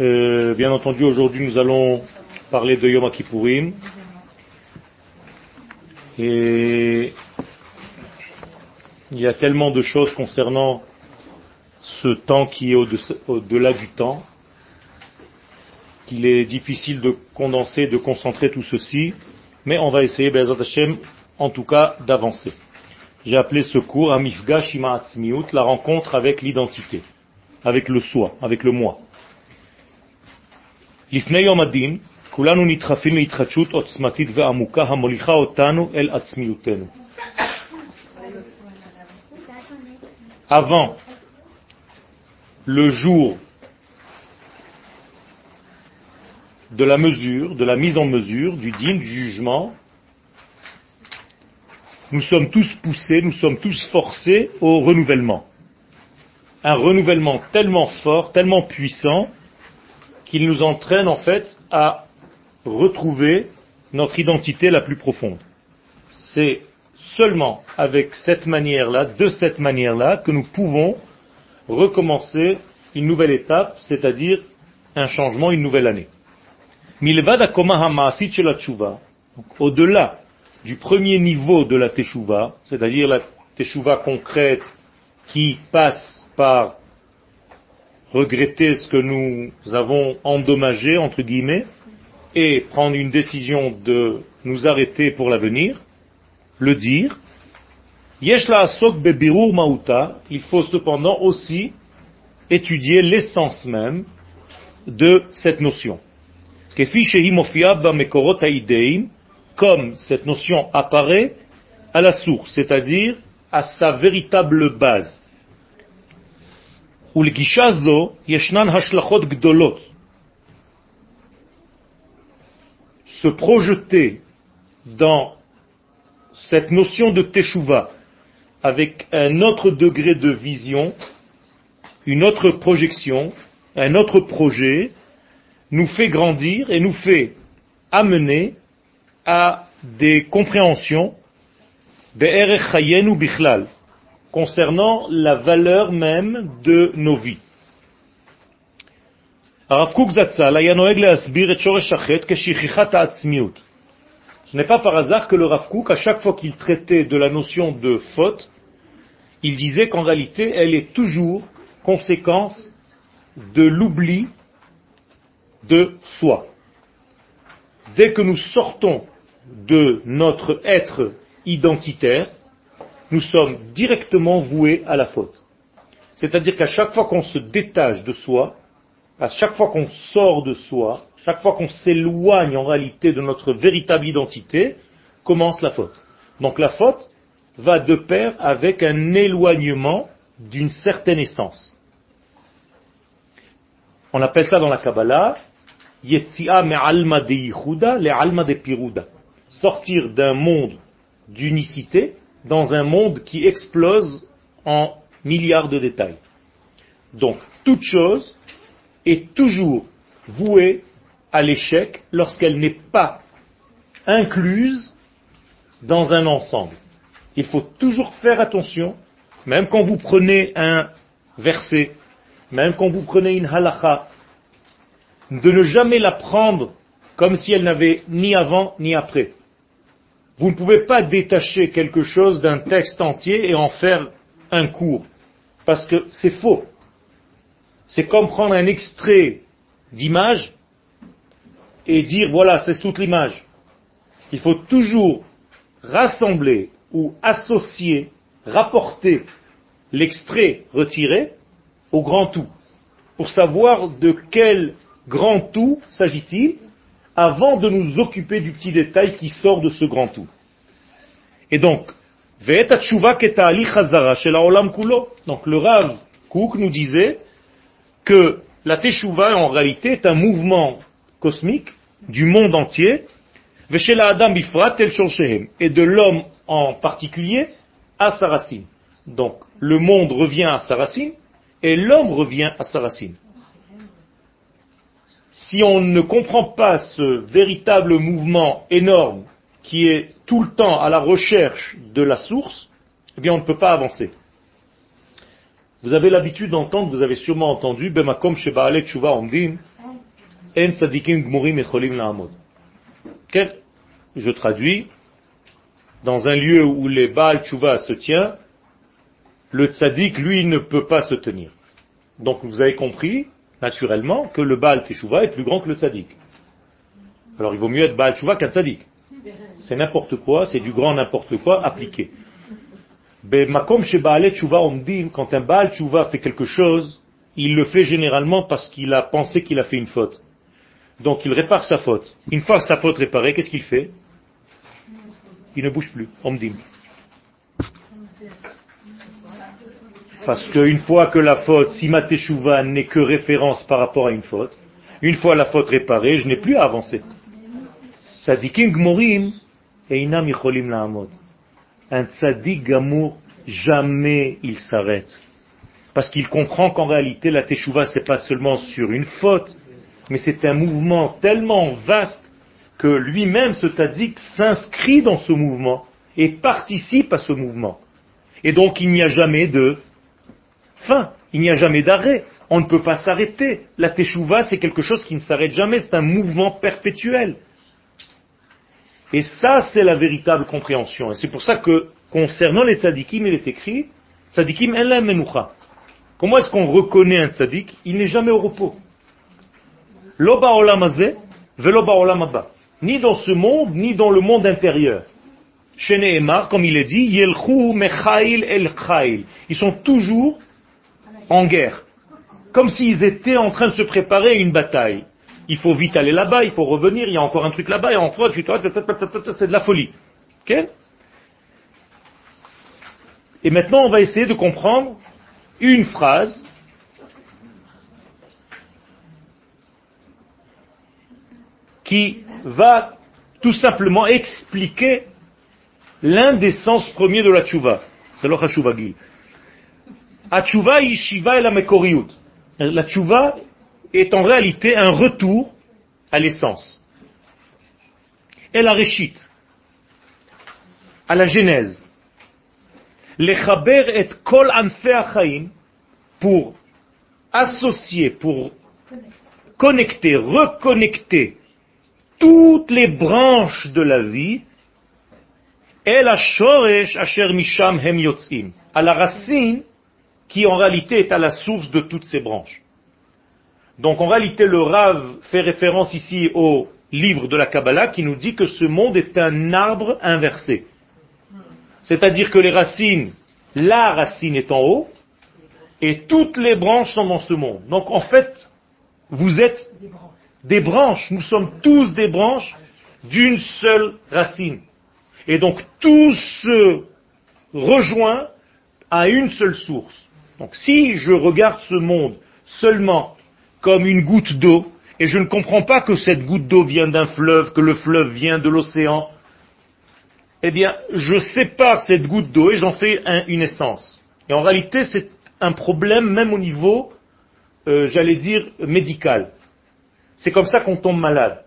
Euh, bien entendu, aujourd'hui, nous allons parler de Yom Kippourim. Et il y a tellement de choses concernant ce temps qui est au-delà du temps qu'il est difficile de condenser, de concentrer tout ceci, mais on va essayer, en tout cas, d'avancer. J'ai appelé ce cours Amifga Shima la rencontre avec l'identité, avec le soi, avec le moi. לפני יום הדין, כולנו נדחפים להתחדשות עוצמתית ועמוקה המוליכה אותנו אל עצמיותנו. Avant le jour de la mesure, de la mise en mesure, du digne, du jugement, nous sommes tous poussés, nous sommes tous forcés au renouvellement. Un renouvellement tellement fort, tellement puissant, qu'il nous entraîne en fait à retrouver notre identité la plus profonde. C'est seulement avec cette manière-là, de cette manière-là, que nous pouvons recommencer une nouvelle étape, c'est-à-dire un changement, une nouvelle année. Au-delà du premier niveau de la teshuva, c'est-à-dire la teshuva concrète qui passe par regretter ce que nous avons endommagé, entre guillemets, et prendre une décision de nous arrêter pour l'avenir, le dire. Il faut cependant aussi étudier l'essence même de cette notion. Comme cette notion apparaît à la source, c'est-à-dire à sa véritable base. Se projeter dans cette notion de teshuva avec un autre degré de vision, une autre projection, un autre projet, nous fait grandir et nous fait amener à des compréhensions concernant la valeur même de nos vies. Ce n'est pas par hasard que le Rav Kook, à chaque fois qu'il traitait de la notion de faute, il disait qu'en réalité, elle est toujours conséquence de l'oubli de soi. Dès que nous sortons de notre être identitaire, nous sommes directement voués à la faute. C'est-à-dire qu'à chaque fois qu'on se détache de soi, à chaque fois qu'on sort de soi, chaque fois qu'on s'éloigne en réalité de notre véritable identité, commence la faute. Donc la faute va de pair avec un éloignement d'une certaine essence. On appelle ça dans la Kabbalah Yetzia alma de le alma de Piruda. Sortir d'un monde d'unicité dans un monde qui explose en milliards de détails. Donc, toute chose est toujours vouée à l'échec lorsqu'elle n'est pas incluse dans un ensemble. Il faut toujours faire attention, même quand vous prenez un verset, même quand vous prenez une halacha, de ne jamais la prendre comme si elle n'avait ni avant ni après. Vous ne pouvez pas détacher quelque chose d'un texte entier et en faire un cours, parce que c'est faux. C'est comme prendre un extrait d'image et dire voilà, c'est toute l'image. Il faut toujours rassembler ou associer, rapporter l'extrait retiré au grand tout, pour savoir de quel grand tout s'agit-il avant de nous occuper du petit détail qui sort de ce grand tout. Et donc, donc le Rav Kouk nous disait que la Teshuvah en réalité est un mouvement cosmique du monde entier, et de l'homme en particulier à sa racine. Donc le monde revient à sa racine et l'homme revient à sa racine si on ne comprend pas ce véritable mouvement énorme qui est tout le temps à la recherche de la source, eh bien on ne peut pas avancer. Vous avez l'habitude d'entendre, vous avez sûrement entendu, Bemakom Tshuva Omdim, En Tzadikim Gmurim Echolim La'amod. Je traduis, dans un lieu où les Baal Tshuva se tient, le tzaddik, lui, ne peut pas se tenir. Donc vous avez compris, naturellement, que le Baal Teshuva est plus grand que le tzaddik. Alors il vaut mieux être Baal Teshuva qu'un tzaddik. C'est n'importe quoi, c'est du grand n'importe quoi appliqué. Quand un Baal Teshuva fait quelque chose, il le fait généralement parce qu'il a pensé qu'il a fait une faute. Donc il répare sa faute. Une fois sa faute réparée, qu'est-ce qu'il fait? Il ne bouge plus. Omdim. Parce qu'une fois que la faute, si ma n'est que référence par rapport à une faute, une fois la faute réparée, je n'ai plus à avancer. Tzadikim gmorim, einam yicholim la'amod. Un tzadik gamour, jamais il s'arrête. Parce qu'il comprend qu'en réalité, la teshuva, c'est pas seulement sur une faute, mais c'est un mouvement tellement vaste que lui-même, ce tzadik, s'inscrit dans ce mouvement et participe à ce mouvement. Et donc, il n'y a jamais de fin. Il n'y a jamais d'arrêt. On ne peut pas s'arrêter. La teshuva, c'est quelque chose qui ne s'arrête jamais. C'est un mouvement perpétuel. Et ça, c'est la véritable compréhension. Et c'est pour ça que, concernant les tzadikim, il est écrit, tzadikim la menucha. Comment est-ce qu'on reconnaît un tzadik? Il n'est jamais au repos. Loba olam veloba olam Ni dans ce monde, ni dans le monde intérieur. Chez Nehemar, comme il est dit, Yelchu mechail el Ils sont toujours en guerre. Comme s'ils étaient en train de se préparer à une bataille. Il faut vite aller là-bas, il faut revenir, il y a encore un truc là-bas, et en fait, c'est de la folie. et maintenant, on va essayer de comprendre une phrase qui va tout simplement expliquer l'un des sens premiers de la tchouva. C'est le Gil. La tchouva est en réalité un retour à l'essence. Et la réchit, à la genèse. Lechaber et kol pour associer, pour connecter, reconnecter toutes les branches de la vie, et la shoresh asher misham hem yotzim, à la racine qui en réalité est à la source de toutes ces branches. Donc en réalité, le Rav fait référence ici au livre de la Kabbalah qui nous dit que ce monde est un arbre inversé. C'est-à-dire que les racines, la racine est en haut, et toutes les branches sont dans ce monde. Donc en fait, vous êtes des branches, nous sommes tous des branches d'une seule racine. Et donc tout se rejoint à une seule source. Donc si je regarde ce monde seulement comme une goutte d'eau, et je ne comprends pas que cette goutte d'eau vient d'un fleuve, que le fleuve vient de l'océan, eh bien, je sépare cette goutte d'eau et j'en fais une essence. Et en réalité, c'est un problème même au niveau, euh, j'allais dire, médical. C'est comme ça qu'on tombe malade.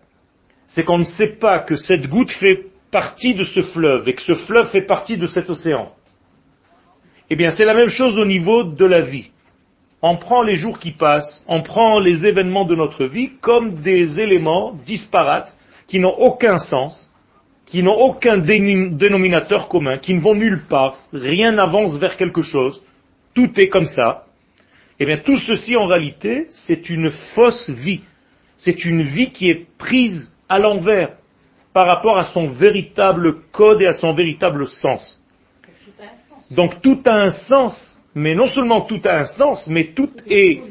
C'est qu'on ne sait pas que cette goutte fait partie de ce fleuve et que ce fleuve fait partie de cet océan. Eh bien, c'est la même chose au niveau de la vie. On prend les jours qui passent, on prend les événements de notre vie comme des éléments disparates qui n'ont aucun sens, qui n'ont aucun dénominateur commun, qui ne vont nulle part, rien n'avance vers quelque chose, tout est comme ça. Eh bien, tout ceci, en réalité, c'est une fausse vie. C'est une vie qui est prise à l'envers par rapport à son véritable code et à son véritable sens. Donc tout a un sens, mais non seulement tout a un sens, mais tout est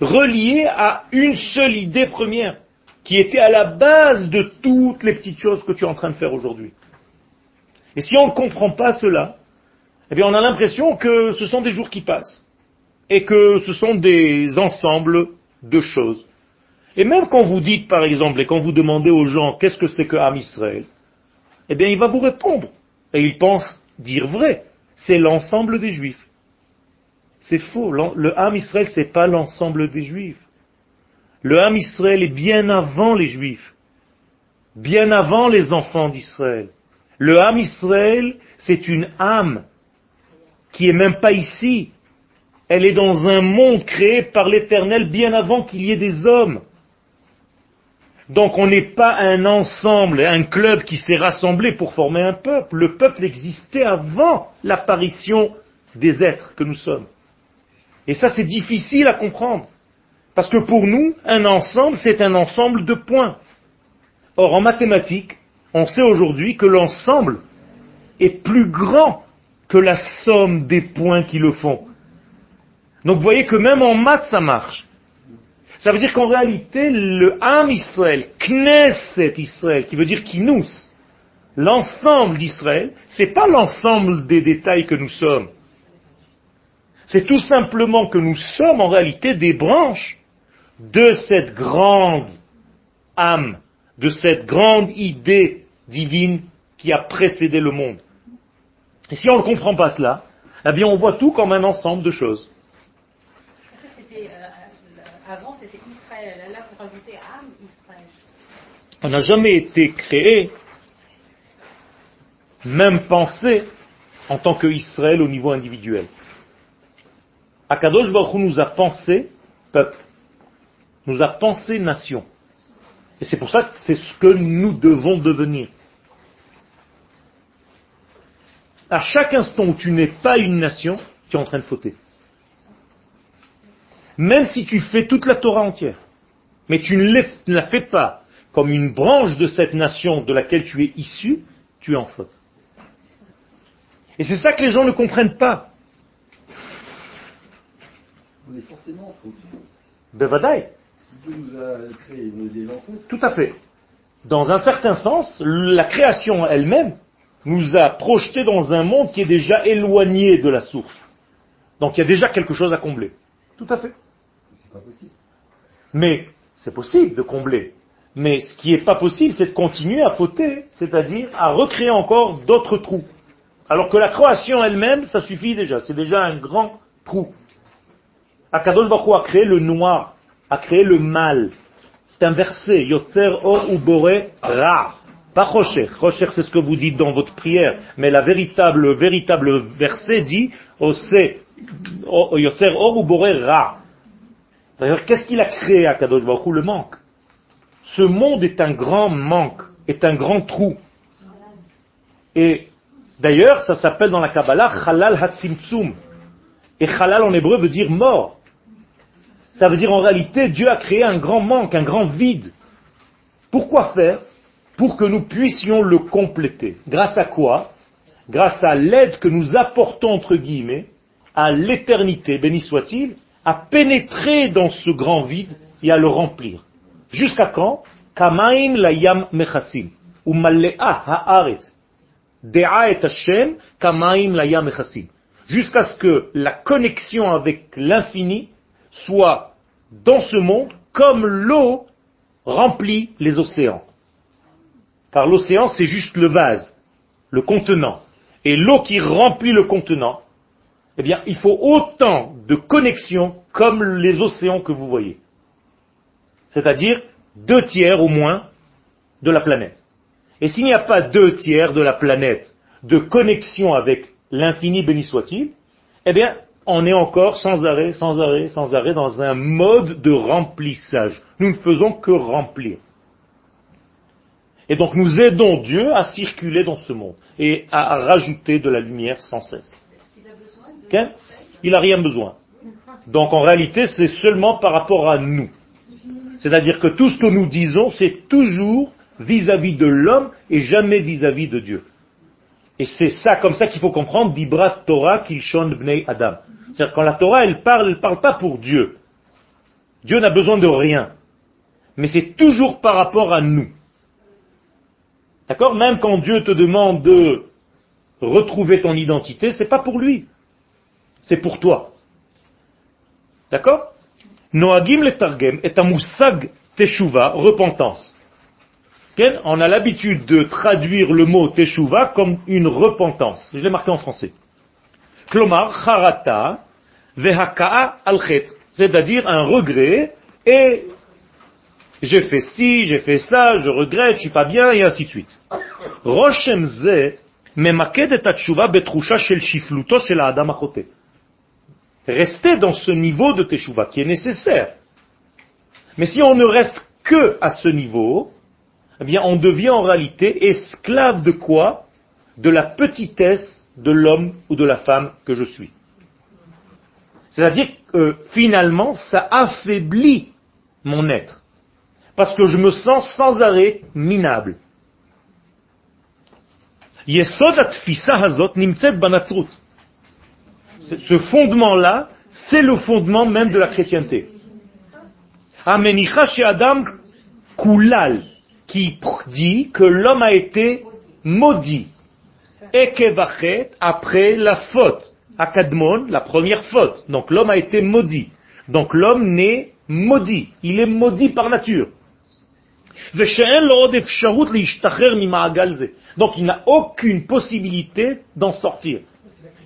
relié à une seule idée première, qui était à la base de toutes les petites choses que tu es en train de faire aujourd'hui. Et si on ne comprend pas cela, eh bien on a l'impression que ce sont des jours qui passent, et que ce sont des ensembles de choses. Et même quand vous dites, par exemple, et quand vous demandez aux gens qu'est-ce que c'est que Am Israël, eh bien il va vous répondre, et il pense dire vrai c'est l'ensemble des juifs. C'est faux. Le Ham Israël, c'est pas l'ensemble des juifs. Le Ham Israël est bien avant les juifs. Bien avant les enfants d'Israël. Le Ham Israël, c'est une âme qui est même pas ici. Elle est dans un monde créé par l'Éternel bien avant qu'il y ait des hommes. Donc on n'est pas un ensemble, un club qui s'est rassemblé pour former un peuple. Le peuple existait avant l'apparition des êtres que nous sommes. Et ça c'est difficile à comprendre. Parce que pour nous, un ensemble, c'est un ensemble de points. Or en mathématiques, on sait aujourd'hui que l'ensemble est plus grand que la somme des points qui le font. Donc vous voyez que même en maths ça marche. Ça veut dire qu'en réalité, le Ham Israël, Knesset Israël, qui veut dire Kinous, l'ensemble d'Israël, c'est pas l'ensemble des détails que nous sommes. C'est tout simplement que nous sommes en réalité des branches de cette grande âme, de cette grande idée divine qui a précédé le monde. Et si on ne comprend pas cela, eh bien on voit tout comme un ensemble de choses. Avant, c'était Israël. Là, âme, Israël. On n'a jamais été créé, même pensé, en tant qu'Israël au niveau individuel. Akadosh Baruch nous a pensé peuple, nous a pensé nation. Et c'est pour ça que c'est ce que nous devons devenir. À chaque instant où tu n'es pas une nation, tu es en train de fauter. Même si tu fais toute la Torah entière, mais tu ne la fais pas comme une branche de cette nation de laquelle tu es issu, tu es en faute. Et c'est ça que les gens ne comprennent pas. On est forcément en faute. Bevadaï. Si Dieu nous a créés, on est déjà en faute. Tout à fait. Dans un certain sens, la création elle-même nous a projetés dans un monde qui est déjà éloigné de la source. Donc il y a déjà quelque chose à combler. Tout à fait. C'est pas possible. Mais c'est possible de combler. Mais ce qui n'est pas possible, c'est de continuer à poter, c'est-à-dire à recréer encore d'autres trous. Alors que la création elle-même, ça suffit déjà. C'est déjà un grand trou. Akadosh Baruch a créé le noir, a créé le mal. C'est un verset. Yotzer or ubore ra. Pas Rocher. Rocher, c'est ce que vous dites dans votre prière. Mais la véritable, le véritable verset dit, Ose, Yotzer or ra. D'ailleurs, qu'est-ce qu'il a créé à Kadosh Le manque. Ce monde est un grand manque, est un grand trou. Et d'ailleurs, ça s'appelle dans la Kabbalah Halal Hatzimtzum. Et Halal en hébreu veut dire mort. Ça veut dire en réalité, Dieu a créé un grand manque, un grand vide. Pourquoi faire? Pour que nous puissions le compléter. Grâce à quoi? Grâce à l'aide que nous apportons, entre guillemets, à l'éternité, béni soit-il, à pénétrer dans ce grand vide et à le remplir. Jusqu'à quand? Kamaim layam mechasim. Jusqu'à ce que la connexion avec l'infini soit dans ce monde comme l'eau remplit les océans. Car l'océan, c'est juste le vase, le contenant. Et l'eau qui remplit le contenant, eh bien, il faut autant de connexions comme les océans que vous voyez. C'est-à-dire deux tiers au moins de la planète. Et s'il n'y a pas deux tiers de la planète de connexion avec l'infini béni soit-il, eh bien, on est encore sans arrêt, sans arrêt, sans arrêt dans un mode de remplissage. Nous ne faisons que remplir. Et donc nous aidons Dieu à circuler dans ce monde et à rajouter de la lumière sans cesse. Il n'a rien besoin. Donc en réalité, c'est seulement par rapport à nous. C'est-à-dire que tout ce que nous disons, c'est toujours vis-à-vis de l'homme et jamais vis-à-vis de Dieu. Et c'est ça, comme ça qu'il faut comprendre, Bibrat Torah Kilshon Bnei Adam. C'est-à-dire quand la Torah, elle parle, elle ne parle pas pour Dieu. Dieu n'a besoin de rien. Mais c'est toujours par rapport à nous. D'accord? Même quand Dieu te demande de retrouver ton identité, c'est pas pour lui. C'est pour toi. D'accord? Noagim le targem est un moussag teshuva, repentance. On a l'habitude de traduire le mot teshuva comme une repentance. Je l'ai marqué en français. Klomar, charata, vehaka'a alchet. C'est-à-dire un regret et j'ai fait ci, j'ai fait ça, je regrette, je suis pas bien, et ainsi de suite. Roshem ze rester dans ce niveau de teshuva qui est nécessaire. Mais si on ne reste que à ce niveau, eh bien on devient en réalité esclave de quoi? De la petitesse de l'homme ou de la femme que je suis. C'est-à-dire que finalement, ça affaiblit mon être. Parce que je me sens sans arrêt minable. Ce fondement-là, c'est le fondement même de la chrétienté. Amenicha Adam qui dit que l'homme a été maudit. Ekevachet, après la faute. Akadmon, la première faute. Donc l'homme a été maudit. Donc l'homme n'est maudit. Il est maudit par nature. Donc il n'a aucune possibilité d'en sortir.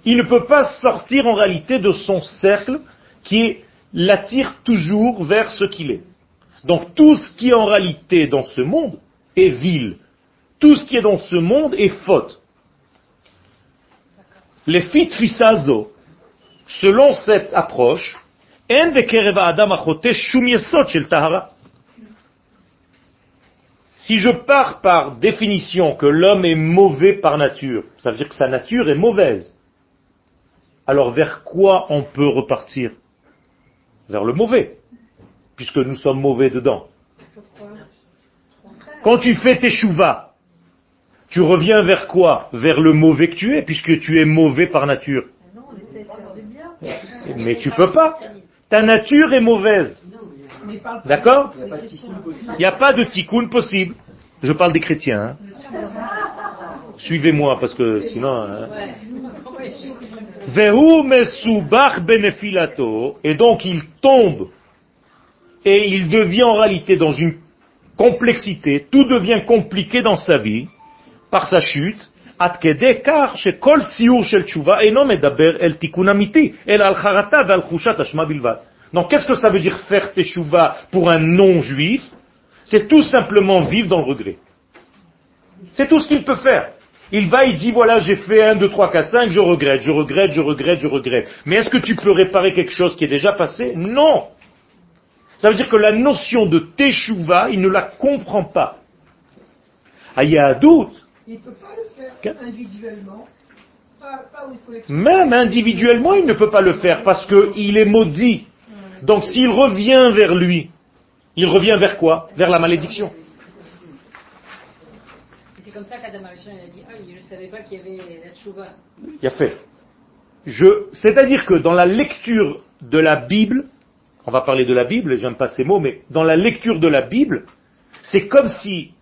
Il ne peut pas sortir en réalité de son cercle qui l'attire toujours vers ce qu'il est. Donc tout ce qui est en réalité dans ce monde est vil. Tout ce qui est dans ce monde est faute. Les fit fisazo, selon cette approche, en adam tahara. Si je pars par définition que l'homme est mauvais par nature, ça veut dire que sa nature est mauvaise. Alors vers quoi on peut repartir? Vers le mauvais, puisque nous sommes mauvais dedans. Quand tu fais tes chouvas, tu reviens vers quoi? Vers le mauvais que tu es, puisque tu es mauvais par nature. Bien. Mais tu peux pas. Ta nature est mauvaise. D'accord? Il n'y a pas de tikkun possible. Je parle des chrétiens. hein. Suivez-moi parce que sinon. hein. Et donc il tombe et il devient en réalité dans une complexité, tout devient compliqué dans sa vie, par sa chute, donc qu'est-ce que ça veut dire faire teshuva pour un non-juif? C'est tout simplement vivre dans le regret. C'est tout ce qu'il peut faire. Il va, il dit, voilà, j'ai fait 1, 2, 3, 4, 5, je regrette, je regrette, je regrette, je regrette. Mais est-ce que tu peux réparer quelque chose qui est déjà passé? Non ça veut dire que la notion de teshuva, il ne la comprend pas. Ah, il y a un doute. Il ne peut pas le faire individuellement, pas, pas il. Même individuellement, il ne peut pas le faire parce qu'il est maudit. Donc s'il revient vers lui, il revient vers quoi? Vers la malédiction. C'est comme ça qu'Adam il a dit Ah, je ne savais pas qu'il y avait la tchouva. Il a fait. C'est-à-dire que dans la lecture de la Bible, on va parler de la Bible, j'aime pas ces mots, mais dans la lecture de la Bible, c'est comme si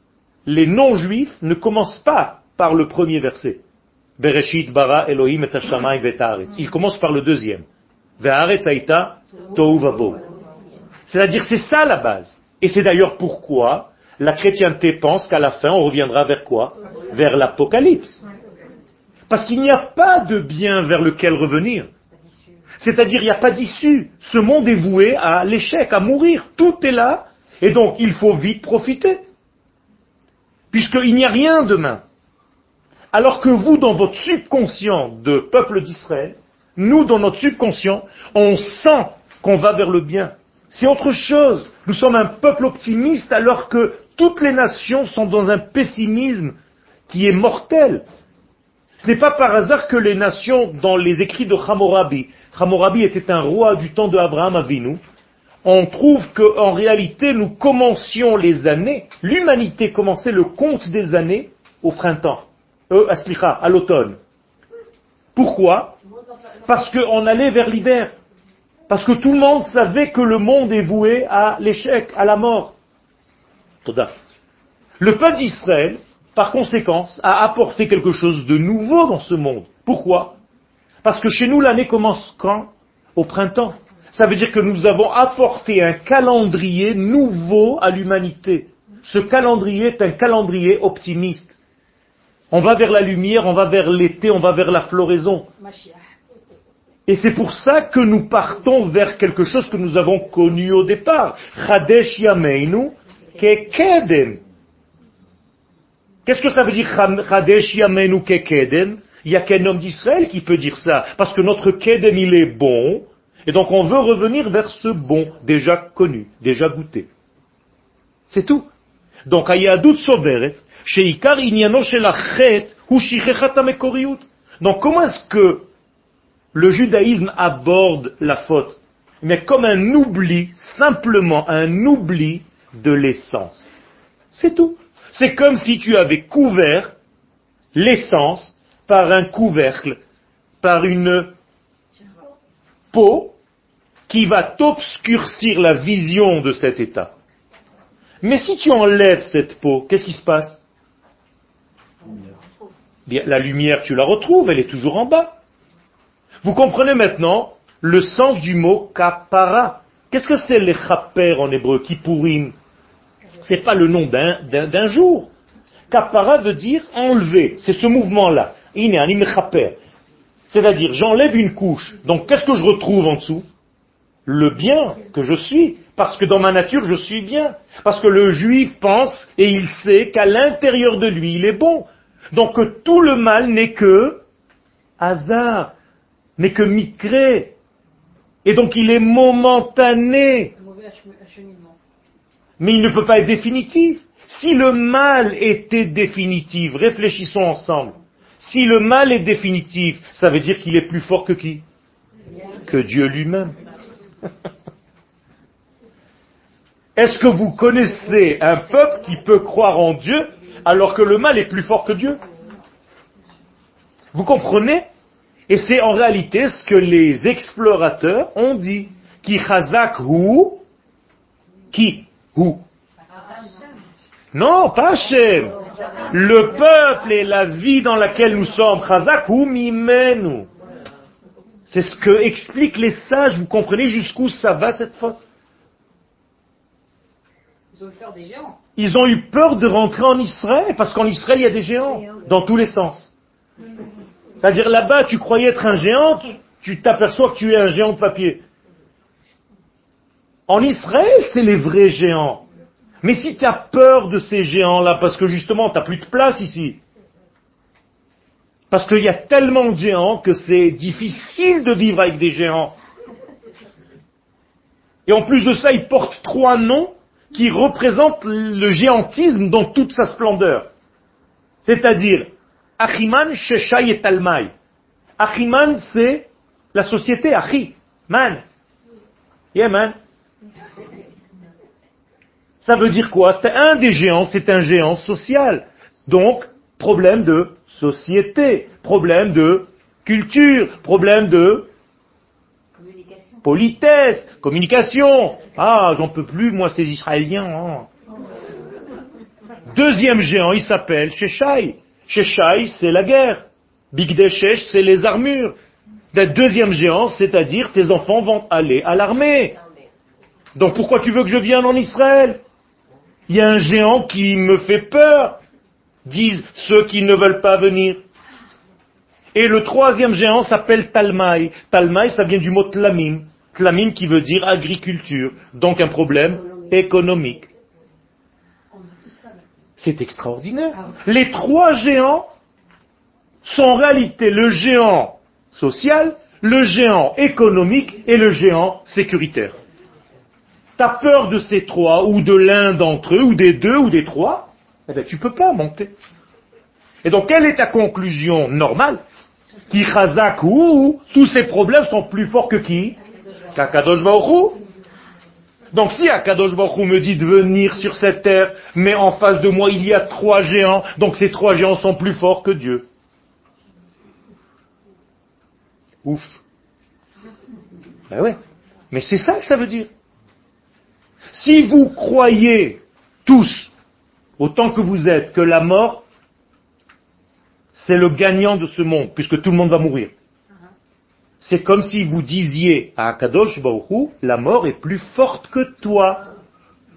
les non-juifs ne commencent pas par le premier verset. Bereshit bara Elohim et. Ils commencent par le deuxième. C'est-à-dire c'est ça la base. Et c'est d'ailleurs pourquoi la chrétienté pense qu'à la fin on reviendra vers quoi? Vers l'Apocalypse. Parce qu'il n'y a pas de bien vers lequel revenir. C'est-à-dire, il n'y a pas d'issue. Ce monde est voué à l'échec, à mourir. Tout est là. Et donc, il faut vite profiter. Puisqu'il n'y a rien demain. Alors que vous, dans votre subconscient de peuple d'Israël, nous, dans notre subconscient, on sent qu'on va vers le bien. C'est autre chose. Nous sommes un peuple optimiste alors que toutes les nations sont dans un pessimisme qui est mortel. Ce n'est pas par hasard que les nations, dans les écrits de Hammurabi, Hammurabi était un roi du temps de Abraham Avinu, on trouve qu'en réalité, nous commencions les années, l'humanité commençait le compte des années au printemps, euh, à à l'automne. Pourquoi? Parce qu'on allait vers l'hiver. Parce que tout le monde savait que le monde est voué à l'échec, à la mort. Le peuple d'Israël, par conséquence, a apporté quelque chose de nouveau dans ce monde. Pourquoi? Parce que chez nous, l'année commence quand? Au printemps. Ça veut dire que nous avons apporté un calendrier nouveau à l'humanité. Ce calendrier est un calendrier optimiste. On va vers la lumière, on va vers l'été, on va vers la floraison. Et c'est pour ça que nous partons vers quelque chose que nous avons connu au départ. Chadesh Yameinu Kekeden. Qu'est-ce que ça veut dire Chadesh Yameinu Kekeden Il n'y a qu'un homme d'Israël qui peut dire ça. Parce que notre Keden, il est bon. Et donc on veut revenir vers ce bon déjà connu, déjà goûté. C'est tout. Donc. Donc comment est-ce que le judaïsme aborde la faute? Mais comme un oubli, simplement un oubli de l'essence. C'est tout. C'est comme si tu avais couvert l'essence par un couvercle, par une peau qui va t'obscurcir la vision de cet état. Mais si tu enlèves cette peau, qu'est-ce qui se passe? La lumière, tu la retrouves, elle est toujours en bas. Vous comprenez maintenant le sens du mot kapara. Qu'est-ce que c'est les chaper en hébreu, kippurim? C'est pas le nom d'un jour. Kapara veut dire enlever. C'est ce mouvement-là. C'est-à-dire, j'enlève une couche. Donc, qu'est-ce que je retrouve en dessous? Le bien que je suis. Parce que dans ma nature, je suis bien. Parce que le juif pense et il sait qu'à l'intérieur de lui, il est bon. Donc, tout le mal n'est que hasard, n'est que micré. Et donc, il est momentané. Mais il ne peut pas être définitif. Si le mal était définitif, réfléchissons ensemble. Si le mal est définitif, ça veut dire qu'il est plus fort que qui? Que Dieu lui-même. Est-ce que vous connaissez un peuple qui peut croire en Dieu alors que le mal est plus fort que Dieu? Vous comprenez? Et c'est en réalité ce que les explorateurs ont dit. Qui chazak hu, qui? Hu. Non, pas Hachem. Le peuple et la vie dans laquelle nous sommes, chazak mimenu. C'est ce que expliquent les sages. Vous comprenez jusqu'où ça va cette faute? Ils ont eu peur des géants. Ils ont eu peur de rentrer en Israël, parce qu'en Israël, il y a des géants, dans tous les sens. C'est-à-dire, là-bas, tu croyais être un géant, tu t'aperçois que tu es un géant de papier. En Israël, c'est les vrais géants. Mais si tu as peur de ces géants-là, parce que justement, tu n'as plus de place ici, parce qu'il y a tellement de géants que c'est difficile de vivre avec des géants. Et en plus de ça, ils portent trois noms qui représentent le géantisme dans toute sa splendeur. C'est-à-dire, Achiman, Sheshai et Talmai. Achiman, c'est la société, Achi, man. Yeah. Ça veut dire quoi? C'est un des géants, c'est un géant social. Donc, problème de société, problème de culture, problème de politesse, communication. Ah, j'en peux plus, moi, ces Israéliens. hein. Deuxième géant, il s'appelle Sheshai. Sheshai, c'est la guerre. Big Deshesh, c'est les armures. Deuxième géant, c'est-à-dire tes enfants vont aller à l'armée. Donc pourquoi tu veux que je vienne en Israël? Il y a un géant qui me fait peur, disent ceux qui ne veulent pas venir. Et le troisième géant s'appelle Talmaï. Talmaï, ça vient du mot Tlamim. Tlamim qui veut dire agriculture. Donc un problème économique. C'est extraordinaire. Les trois géants sont en réalité le géant social, le géant économique et le géant sécuritaire. T'as peur de ces trois, ou de l'un d'entre eux, ou des deux, ou des trois, eh ben, tu peux pas monter. Et donc, quelle est ta conclusion normale Qui ou tous ces problèmes sont plus forts que qui Qu'Akadosh Baruch. Donc si Akadosh Baruch me dit de venir sur cette terre, mais en face de moi il y a trois géants, donc ces trois géants sont plus forts que Dieu. Ouf. Ben ouais. Mais c'est ça que ça veut dire. Si vous croyez tous, autant que vous êtes, que la mort, c'est le gagnant de ce monde, puisque tout le monde va mourir. C'est comme si vous disiez à Akadosh Baruch Hu, la mort est plus forte que toi.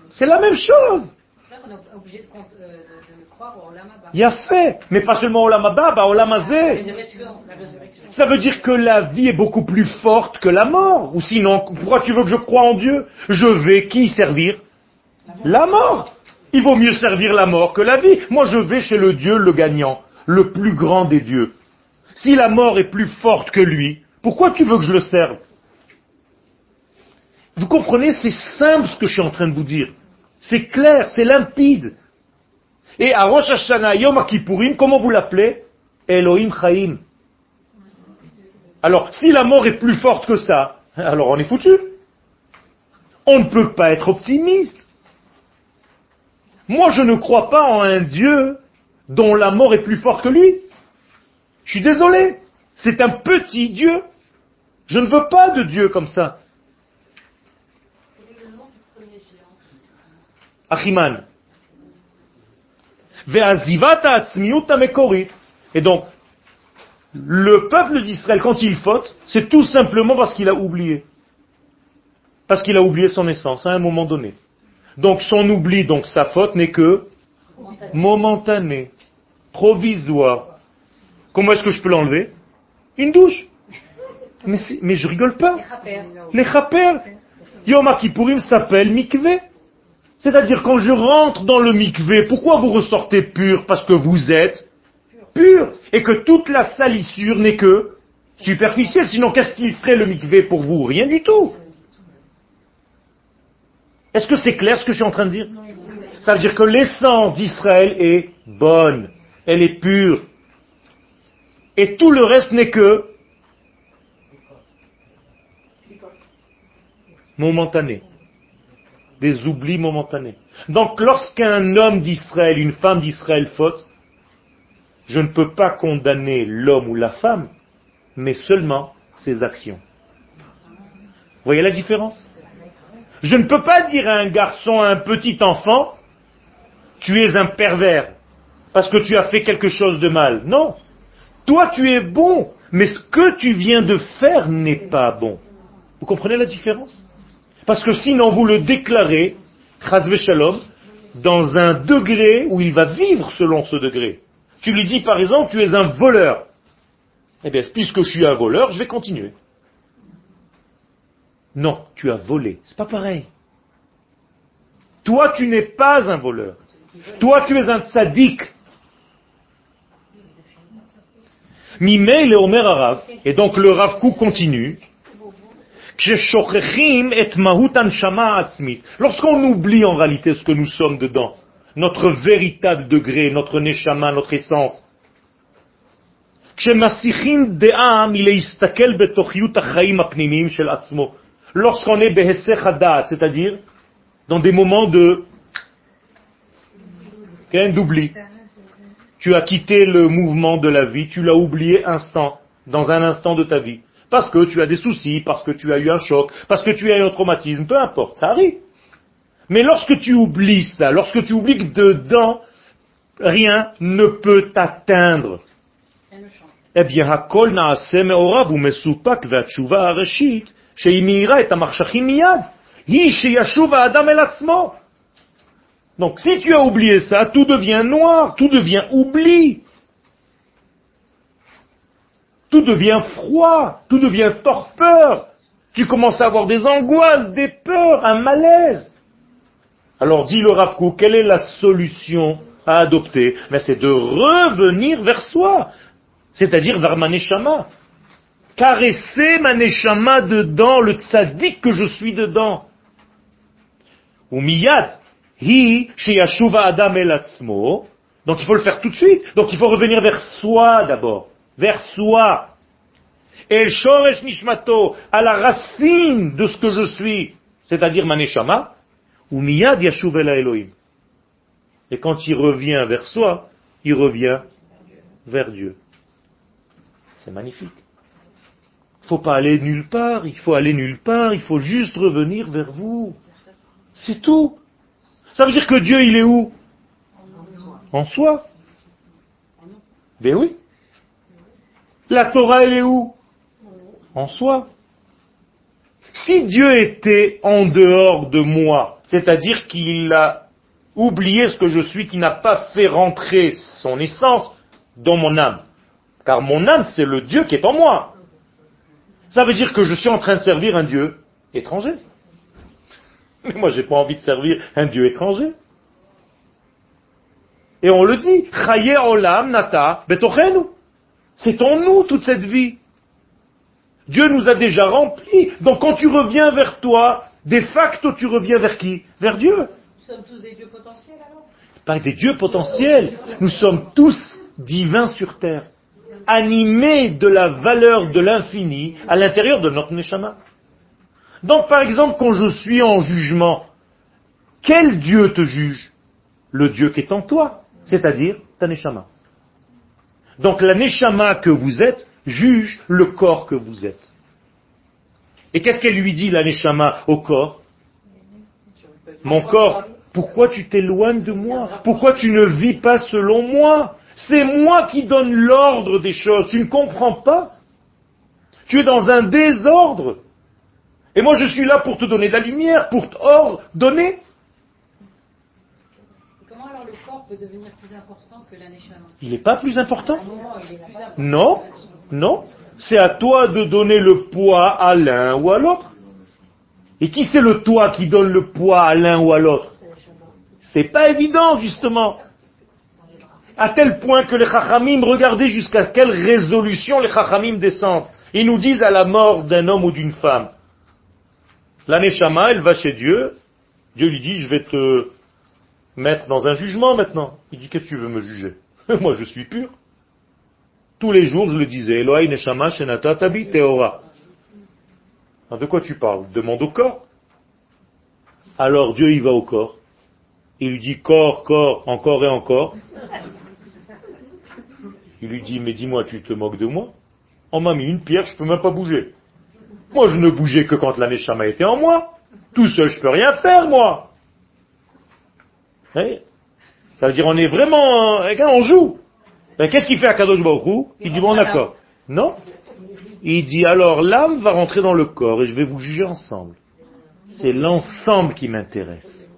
C'est la même chose. Euh, Il y a fait. Mais pas seulement au Lamaba, bah, au Ça veut dire que la vie est beaucoup plus forte que la mort. Ou sinon, pourquoi tu veux que je croie en Dieu? Je vais qui servir? La mort. Il vaut mieux servir la mort que la vie. Moi, je vais chez le Dieu le gagnant, le plus grand des dieux. Si la mort est plus forte que lui, pourquoi tu veux que je le serve? Vous comprenez, c'est simple ce que je suis en train de vous dire. C'est clair, c'est limpide. Et à Rosh comment vous l'appelez? Elohim Chaim. Alors, si la mort est plus forte que ça, alors on est foutu. On ne peut pas être optimiste. Moi, je ne crois pas en un Dieu dont la mort est plus forte que lui. Je suis désolé. C'est un petit Dieu. Je ne veux pas de Dieu comme ça. Achiman. Et donc, le peuple d'Israël, quand il faute, c'est tout simplement parce qu'il a oublié. Parce qu'il a oublié son essence à un moment donné. Donc son oubli, donc sa faute n'est que momentané, provisoire. Comment est-ce que je peux l'enlever? Une douche. Mais, mais je rigole pas. Les chaper. Yom Kippourim s'appelle mikvé. C'est-à-dire quand je rentre dans le mikvé, pourquoi vous ressortez pur? Parce que vous êtes Et que toute la salissure n'est que superficielle. Sinon, qu'est-ce qu'il ferait le mikvé pour vous? Rien du tout. Est-ce que c'est clair ce que je suis en train de dire? Ça veut dire que l'essence d'Israël est bonne. Elle est pure. Et tout le reste n'est que momentané. Des oublis momentanés. Donc lorsqu'un homme d'Israël, une femme d'Israël faute, je ne peux pas condamner l'homme ou la femme, mais seulement ses actions. Voyez la différence? Je ne peux pas dire à un garçon, à un petit enfant, tu es un pervers, parce que tu as fait quelque chose de mal. Non. Toi, tu es bon, mais ce que tu viens de faire n'est pas bon. Vous comprenez la différence? Parce que sinon, vous le déclarez, chazve shalom, dans un degré où il va vivre selon ce degré. Tu lui dis par exemple, tu es un voleur. Eh bien, puisque je suis un voleur, je vais continuer. Non, tu as volé. C'est pas pareil. Toi, tu n'es pas un voleur. Toi, tu es un tzaddik. Mimei le Omer Arav. Et donc le Rav Kook continue. Lorsqu'on oublie en réalité ce que nous sommes dedans, notre véritable degré, notre neshama, notre essence. Lorsqu'on est behesser c'est-à-dire dans des moments de d'oubli. Tu as quitté le mouvement de la vie, tu l'as oublié instant, dans un instant de ta vie. Parce que tu as des soucis, parce que tu as eu un choc, parce que tu as eu un traumatisme, peu importe, ça arrive. Mais lorsque tu oublies ça, lorsque tu oublies que dedans, rien ne peut t'atteindre, eh bien, Hakol me'orav she'imira et. Donc, si tu as oublié ça, tout devient noir, tout devient oubli. Tout devient froid, tout devient torpeur. Tu commences à avoir des angoisses, des peurs, un malaise. Alors, dit le Rav Kook, quelle est la solution à adopter? Mais c'est de revenir vers soi, c'est-à-dire vers ma neshama. Caresser ma neshama dedans, le tzaddik que je suis dedans. Ou miyad, hi sheyashuva adam el atzmo. Donc il faut le faire tout de suite. Donc il faut revenir vers soi d'abord. Vers soi. El shoresh nishmato, à la racine de ce que je suis, c'est-à-dire ma neshama. Ou miyad yashuv el Elohim. Et quand il revient vers soi, il revient vers Dieu. C'est magnifique. Il faut pas aller nulle part, il faut aller nulle part, il faut juste revenir vers vous. C'est tout. Ça veut dire que Dieu, il est où? En soi. Ben oui. La Torah, elle est où? En soi. Si Dieu était en dehors de moi, c'est-à-dire qu'il a oublié ce que je suis, qui n'a pas fait rentrer son essence dans mon âme, car mon âme, c'est le Dieu qui est en moi. Ça veut dire que je suis en train de servir un Dieu étranger. Mais moi, j'ai pas envie de servir un Dieu étranger. Et on le dit, Chaye olam nata. C'est en nous toute cette vie. Dieu nous a déjà remplis. Donc quand tu reviens vers toi, De facto, tu reviens vers qui? Vers Dieu. Nous sommes tous des dieux potentiels alors Pas des dieux potentiels. Nous sommes tous divins sur terre, animés de la valeur de l'infini à l'intérieur de notre neshama. Donc, par exemple, quand je suis en jugement, quel Dieu te juge? Le Dieu qui est en toi, c'est-à-dire ta neshama. Donc, la neshama que vous êtes juge le corps que vous êtes. Et qu'est-ce qu'elle lui dit, la neshama, au corps? Mon corps, pourquoi tu t'éloignes de moi? Pourquoi tu ne vis pas selon moi? C'est moi qui donne l'ordre des choses. Tu ne comprends pas? Tu es dans un désordre. Et moi, je suis là pour te donner de la lumière, pour t'ordonner. Comment alors le corps peut devenir plus important que la neshama Il n'est pas plus important plus important. Non, non. C'est à toi de donner le poids à l'un ou à l'autre. Et qui c'est le toi qui donne le poids à l'un ou à l'autre C'est pas évident, justement. À tel point que les chachamim, regardez jusqu'à quelle résolution les chachamim descendent. Ils nous disent à la mort d'un homme ou d'une femme. La neshama, elle va chez Dieu. Dieu lui dit, je vais te mettre dans un jugement maintenant. Il dit, qu'est-ce que tu veux me juger? Moi, je suis pur. Tous les jours, je le disais, Elohai Neshama Shenata Tabi Teora. Ah, De quoi tu parles? Demande au corps. Alors Dieu, il va au corps. Il lui dit corps, corps, encore et encore. Il lui dit, mais dis-moi, tu te moques de moi? On m'a mis une pierre, je peux même pas bouger. Moi, je ne bougeais que quand la Neshama était en moi. Tout seul, je peux rien faire, moi. Hein Ça veut dire, on est vraiment, eh, on joue. Ben, Qu'est-ce qu'il fait à Kadosh Baruch Il dit bon d'accord. Non. Il dit alors l'âme va rentrer dans le corps et je vais vous juger ensemble. C'est l'ensemble qui m'intéresse.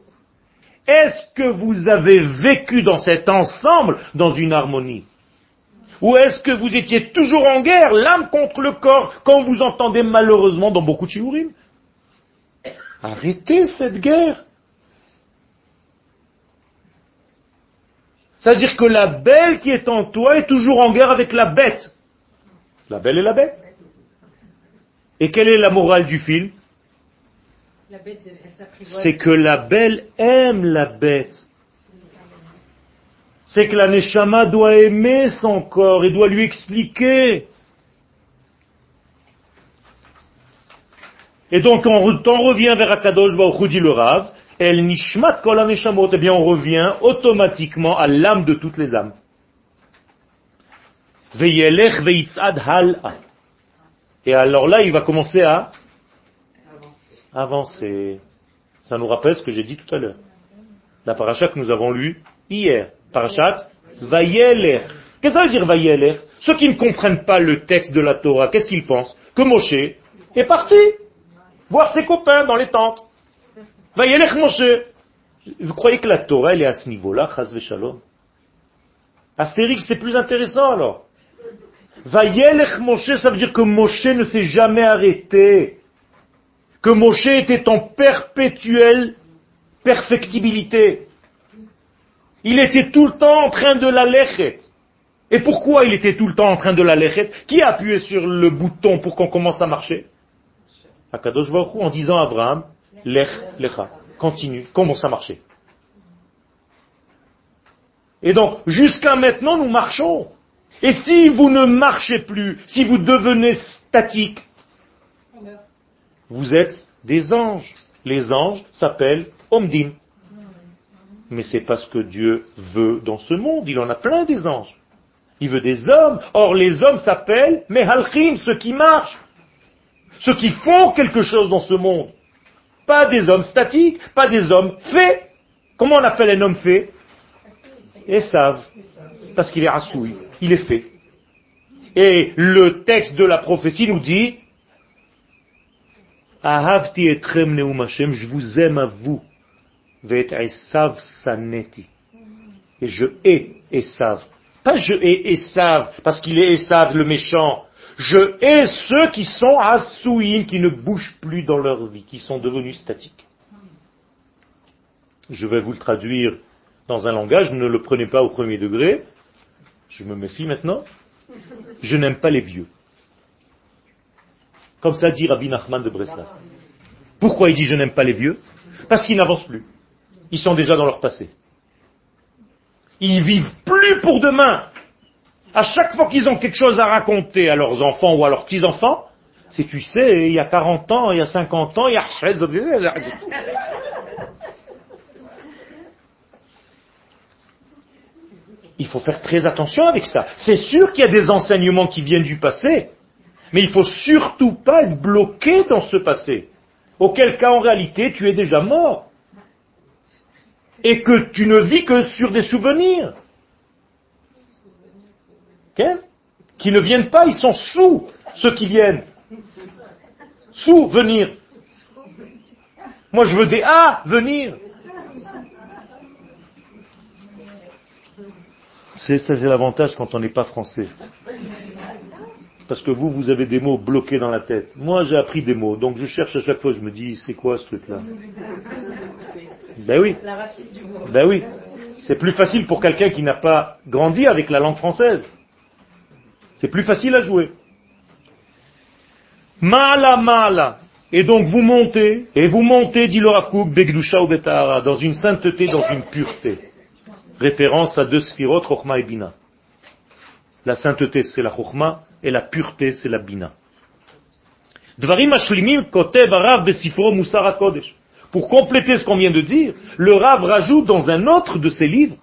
Est-ce que vous avez vécu dans cet ensemble dans une harmonie Ou est-ce que vous étiez toujours en guerre, l'âme contre le corps, quand vous entendez malheureusement dans beaucoup de shiurim? Arrêtez cette guerre. C'est-à-dire que la belle qui est en toi est toujours en guerre avec la bête. La belle et la bête. Et quelle est la morale du film. C'est que la belle aime la bête. C'est que la Neshama doit aimer son corps et doit lui expliquer. Et donc on, re- on revient vers Akadosh Baruch dit le Rav, El Nishmat eh bien on revient automatiquement à l'âme de toutes les âmes. Veyelech veitzad hal'a. Et alors là, il va commencer à avancer. Ça nous rappelle ce que j'ai dit tout à l'heure. La paracha que nous avons lue hier. Parachat Vayeler. Qu'est-ce que ça veut dire Vayeler Ceux qui ne comprennent pas le texte de la Torah, qu'est-ce qu'ils pensent? Que Moshe est parti voir ses copains dans les tentes. Vous croyez que la Torah, elle est à ce niveau-là, Chaz Shalom Astérix, c'est plus intéressant alors. Vayelech Moshe, ça veut dire que Moshe ne s'est jamais arrêté. Que Moshe était en perpétuelle perfectibilité. Il était tout le temps en train de la lechet. Et pourquoi il était tout le temps en train de la lechet? Qui a appuyé sur le bouton pour qu'on commence à marcher? Akadosh en disant Abraham, lech, lecha, continue, commence à marcher. Et donc, jusqu'à maintenant, nous marchons. Et si vous ne marchez plus, si vous devenez statique, vous êtes des anges. Les anges s'appellent Omdim. Mais c'est pas ce que Dieu veut dans ce monde. Il en a plein des anges. Il veut des hommes. Or, les hommes s'appellent Mehalchim, ceux qui marchent. Ceux qui font quelque chose dans ce monde. Pas des hommes statiques, pas des hommes faits. Comment on appelle un homme fait? Esav. Parce qu'il est rassoui. Il est fait. Et le texte de la prophétie nous dit Ahavti etrem neum Hashem, je vous aime à vous. Vet Esav saneti. Et je hais Esav. Pas je hais Esav, parce qu'il est Esav le méchant. Je hais ceux qui sont assouïs, qui ne bougent plus dans leur vie, qui sont devenus statiques. Je vais vous le traduire dans un langage, ne le prenez pas au premier degré. Je me méfie maintenant. Je n'aime pas les vieux. Comme ça dit Rabbi Nachman de Breslau. Pourquoi il dit je n'aime pas les vieux? Parce qu'ils n'avancent plus. Ils sont déjà dans leur passé. Ils vivent plus pour demain. À chaque fois qu'ils ont quelque chose à raconter à leurs enfants ou à leurs petits-enfants, c'est tu sais, il y a 40 ans, il y a 50 ans, il y a... Il faut faire très attention avec ça. C'est sûr qu'il y a des enseignements qui viennent du passé, mais il faut surtout pas être bloqué dans ce passé. Auquel cas, en réalité, tu es déjà mort. Et que tu ne vis que sur des souvenirs. Qui ne viennent pas, ils sont sous ceux qui viennent. Sous venir. Moi, je veux des A venir. C'est ça, c'est l'avantage quand on n'est pas français. Parce que vous, vous avez des mots bloqués dans la tête. Moi, j'ai appris des mots, donc je cherche à chaque fois, je me dis, c'est quoi ce truc-là? Ben oui. Ben oui. C'est plus facile pour quelqu'un qui n'a pas grandi avec la langue française. C'est plus facile à jouer. Mala mala. Et donc vous montez, et vous montez, dit le Rav Begdusha ou Betahara, dans une sainteté, dans une pureté. Référence à deux sphirotes, Chochma et Bina. La sainteté, c'est la Chochma, et la pureté, c'est la Bina. Dvarim Kotev Arav HaKodesh. Pour compléter ce qu'on vient de dire, le Rav rajoute dans un autre de ses livres,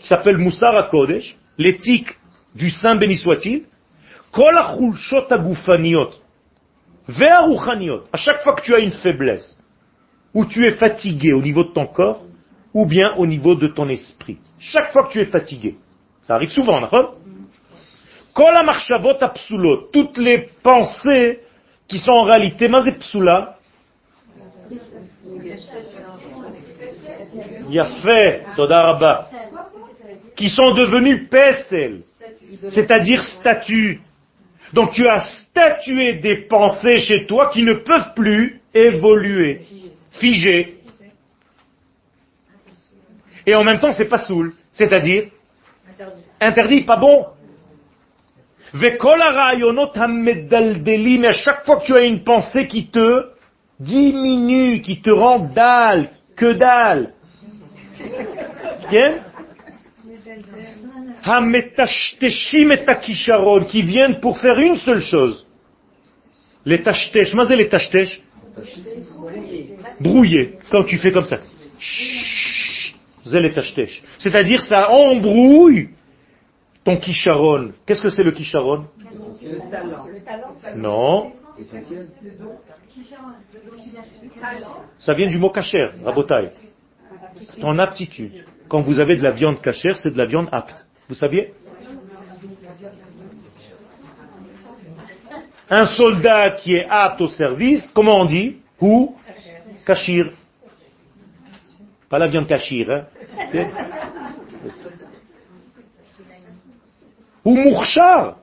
qui s'appelle Musar HaKodesh, l'éthique du Saint béni soit-il, Kol à chaque fois que tu as une faiblesse, ou tu es fatigué au niveau de ton corps, ou bien au niveau de ton esprit. Chaque fois que tu es fatigué. Ça arrive souvent, d'accord Kol HaMachshavot HaPsulot, toutes les pensées qui sont en réalité mazepsula, Yafé, Todaraba, qui sont devenus Pesel, c'est-à-dire statues. Donc tu as statué des pensées chez toi qui ne peuvent plus évoluer, figer. Et en même temps, c'est pas soul, c'est-à-dire interdit, pas bon. Et à chaque fois que tu as une pensée qui te diminue, qui te rend dalle, que dalle. Bien? Hametashteshim et takisharon, qui viennent pour faire une seule chose. Les tashtesh, mais les tashtesh Brouiller, quand tu fais comme ça. C'est. C'est-à-dire, ça embrouille ton kisharon. Qu'est-ce que c'est le kisharon? Non. Ça vient du mot kacher, rabotai. Ton aptitude. Quand vous avez de la viande cachère, c'est de la viande apte. Vous saviez? Un soldat qui est apte au service, comment on dit? Ou Kashir. Pas la viande kashir, hein Ou Mourchar.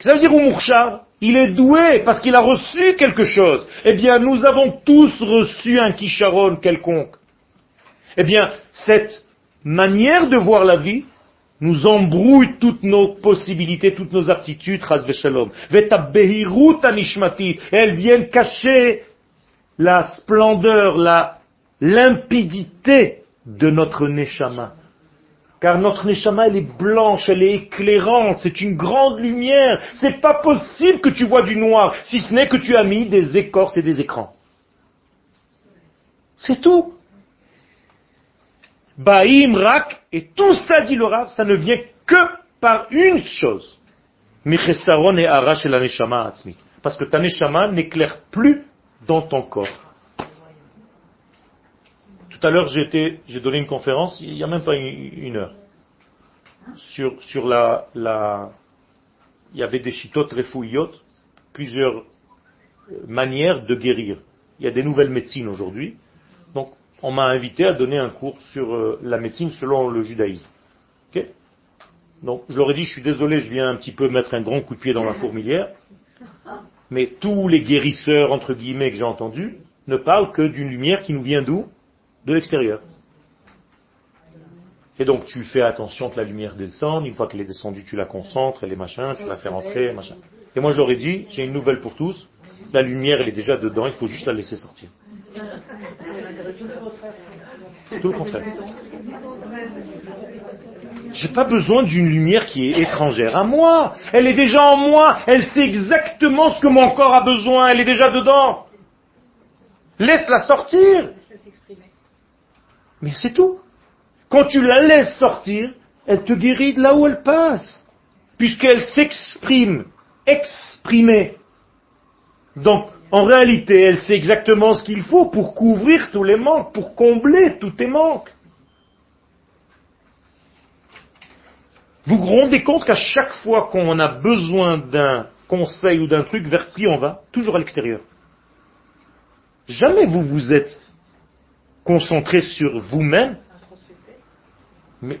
Ça veut dire ou Mourchar Il est doué parce qu'il a reçu quelque chose. Eh bien, nous avons tous reçu un kisharon quelconque. Eh bien, cette manière de voir la vie nous embrouille toutes nos possibilités, toutes nos aptitudes, anishmati. Elles viennent cacher la splendeur, la limpidité de notre neshama. Car notre neshama, elle est blanche, elle est éclairante, c'est une grande lumière. C'est pas possible que tu vois du noir, si ce n'est que tu as mis des écorces et des écrans. C'est tout. Baïm, Rak, et tout ça, dit le ça ne vient que par une chose. Parce que ta Neshama n'éclaire plus dans ton corps. Tout à l'heure, j'ai donné une conférence, il n'y a même pas une, une heure, sur, sur la, la, il y avait des chitotes refouillotes, plusieurs euh, manières de guérir. Il y a des nouvelles médecines aujourd'hui. Donc, on m'a invité à donner un cours sur euh, la médecine selon le judaïsme. Donc, je leur ai dit, je suis désolé, je viens un petit peu mettre un grand coup de pied dans la fourmilière, mais tous les guérisseurs, entre guillemets, que j'ai entendus, ne parlent que d'une lumière qui nous vient d'où? De l'extérieur. Et donc, tu fais attention que la lumière descende, une fois qu'elle est descendue, tu la concentres, et les machins, tu la fais rentrer, machin. Et moi, je leur ai dit, j'ai une nouvelle pour tous, La lumière, elle est déjà dedans, il faut juste la laisser sortir. Tout le contraire. J'ai pas besoin d'une lumière qui est étrangère à moi. Elle est déjà en moi. Elle sait exactement ce que mon corps a besoin. Elle est déjà dedans. Laisse-la sortir. Mais c'est tout. Quand tu la laisses sortir, elle te guérit de là où elle passe. Puisqu'elle s'exprime. Exprimer. Donc, en réalité, elle sait exactement ce qu'il faut pour couvrir tous les manques, pour combler tous tes manques. Vous vous rendez compte qu'à chaque fois qu'on a besoin d'un conseil ou d'un truc, vers qui on va Toujours à l'extérieur. Jamais vous vous êtes concentré sur vous-même.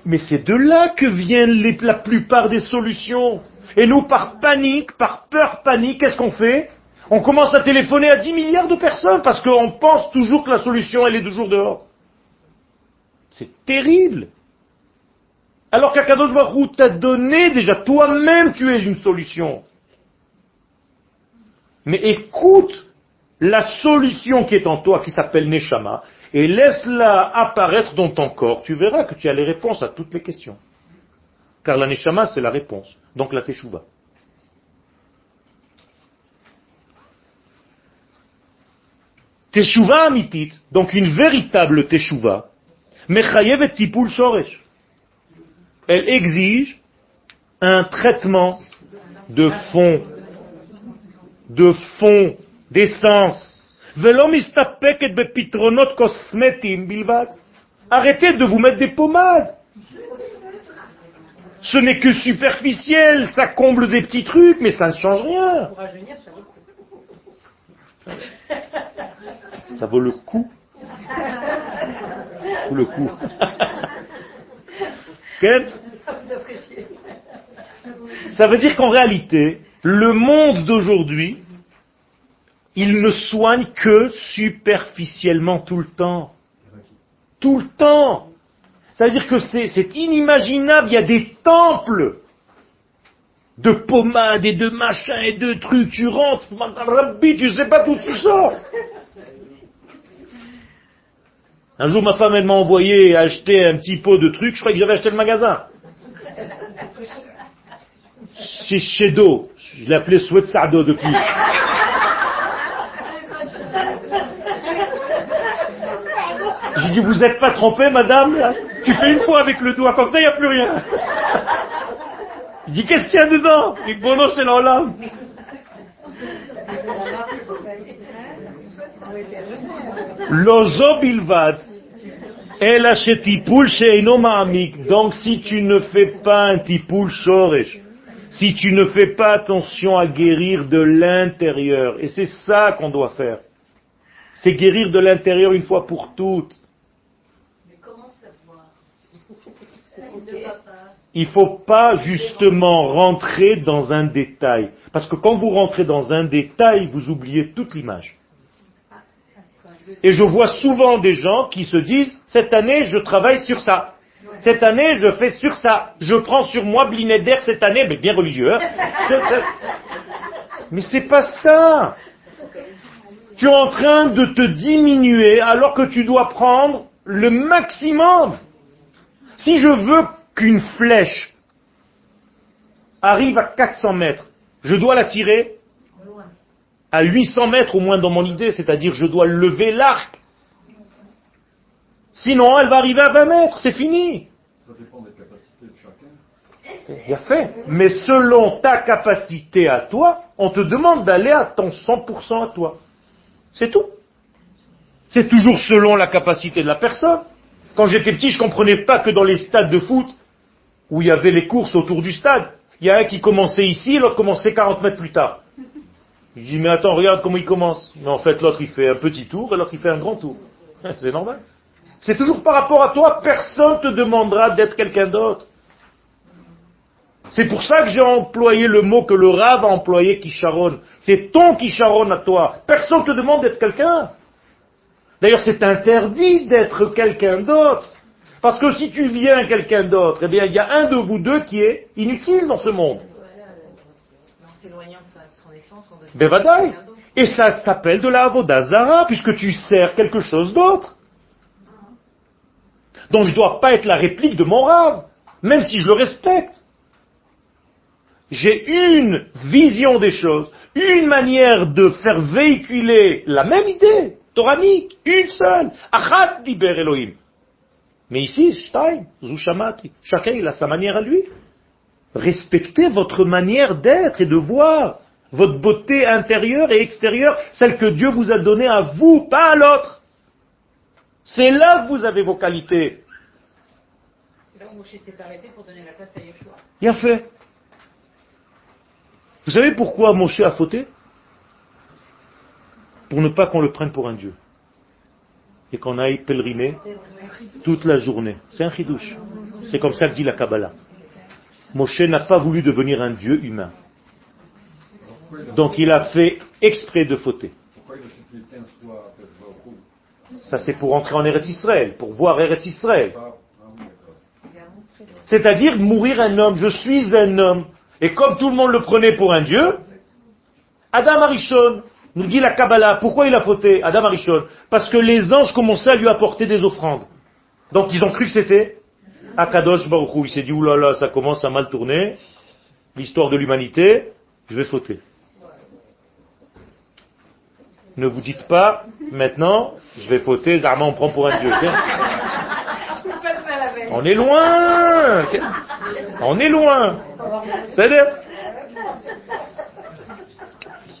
Mais, c'est de là que viennent la plupart des solutions. Et nous, par panique, par peur panique, qu'est-ce qu'on fait? On commence à téléphoner à 10 milliards de personnes parce qu'on pense toujours que la solution, elle est toujours dehors. C'est terrible. Alors qu'Akadosh Baruch t'a donné déjà, toi-même tu es une solution. Mais écoute la solution qui est en toi, qui s'appelle Neshama, et laisse-la apparaître dans ton corps. Tu verras que tu as les réponses à toutes les questions. Car la Neshama, c'est la réponse. Donc la Teshuvah. Teshuvah amitit, donc une véritable Teshuvah, mechayev et tipul shoresh elle exige un traitement de fond, de fond, d'essence. Arrêtez de vous mettre des pommades. Ce n'est que superficiel, ça comble des petits trucs, mais ça ne change rien. Ça vaut le coup. Ou le coup. Ça veut dire qu'en réalité, le monde d'aujourd'hui, il ne soigne que superficiellement tout le temps. Tout le temps. Ça veut dire que c'est inimaginable, il y a des temples de pommades et de machins et de trucs. Tu rentres, Rabbi, tu sais pas d'où tu sors. Un jour, ma femme, elle m'a envoyé acheter un petit pot de trucs. Je croyais que j'avais acheté le magasin. Chez Shedo. Je l'appelais Souet Sardo depuis. J'ai dit, vous n'êtes pas trompé, madame Tu fais une fois avec le doigt, comme ça, il n'y a plus rien. Je dis, qu'est-ce qu'il y a dedans? Il dit, bon, non, c'est l'enlame. Lozo bilvad. Donc si tu ne fais pas un tipoul shoresh, si tu ne fais pas attention à guérir de l'intérieur, et c'est ça qu'on doit faire, c'est guérir de l'intérieur une fois pour toutes. Mais comment savoir? Ne. Il faut pas justement rentrer dans un détail. Parce que quand vous rentrez dans un détail, vous oubliez toute l'image. Et je vois souvent des gens qui se disent, cette année, je travaille sur ça. Cette année, je fais sur ça. Je prends sur moi Blinéder cette année, mais bien religieux. hein. Mais c'est pas ça. Tu es en train de te diminuer alors que tu dois prendre le maximum. Si je veux qu'une flèche arrive à 400 mètres, je dois la tirer à 800 mètres au moins dans mon idée, c'est-à-dire je dois lever l'arc. Sinon, elle va arriver à 20 mètres, c'est fini. Ça dépend des capacités de chacun. Bien fait. Mais selon ta capacité à toi, on te demande d'aller à ton 100% à toi. C'est tout. C'est toujours selon la capacité de la personne. Quand j'étais petit, je comprenais pas que dans les stades de foot, où il y avait les courses autour du stade, il y a un qui commençait ici, l'autre commençait 40 mètres plus tard. Je dis, mais attends, regarde comment il commence. Mais en fait, l'autre, il fait un petit tour, et l'autre, il fait un grand tour. C'est normal. C'est toujours par rapport à toi, personne te demandera d'être quelqu'un d'autre. C'est pour ça que j'ai employé le mot que le Rav a employé Kisharon. C'est ton Kisharon à toi. Personne ne te demande d'être quelqu'un. D'ailleurs, c'est interdit d'être quelqu'un d'autre. Parce que si tu viens quelqu'un d'autre, eh bien, il y a un de vous deux qui est inutile dans ce monde. En s'éloignant de sa- de son essence, on devient Bevadaï. Et ça s'appelle de la Avodazara, puisque tu sers quelque chose d'autre. Donc je ne dois pas être la réplique de mon rave, même si je le respecte. J'ai une vision des choses, une manière de faire véhiculer la même idée, toranique, une seule. Achat diber Elohim. Mais ici, Stein, Zushamati, chacun il a sa manière à lui. Respectez votre manière d'être et de voir, votre beauté intérieure et extérieure, celle que Dieu vous a donnée à vous, pas à l'autre. C'est là que vous avez vos qualités. Là où Moshe s'est arrêté pour donner la place à Yeshua. Bien fait. Vous savez pourquoi Moshe a fauté? Pour ne pas qu'on le prenne pour un dieu. Et qu'on aille pèleriner toute la journée. C'est un chidouche. C'est comme ça que dit la Kabbalah. Moshe n'a pas voulu devenir un dieu humain. Donc il a fait exprès de fauter. pourquoi il a supplié 15 fois à Baruch Ça c'est pour entrer en Eretz Israël, pour voir Eretz Israël. Ah, ah. C'est-à-dire mourir un homme. Je suis un homme. Et comme tout le monde le prenait pour un dieu, Adam Arishon, nous dit la Kabbalah, pourquoi il a fauté Adam Arishon? Parce que les anges commençaient à lui apporter des offrandes. Donc ils ont cru que c'était Akadosh Baruch Hu. Il s'est dit, oulala, ça commence à mal tourner, l'histoire de l'humanité, je vais fauter. Ne vous dites pas, maintenant, je vais fauter, Zarma on prend pour un dieu. On est loin On est loin C'est-à-dire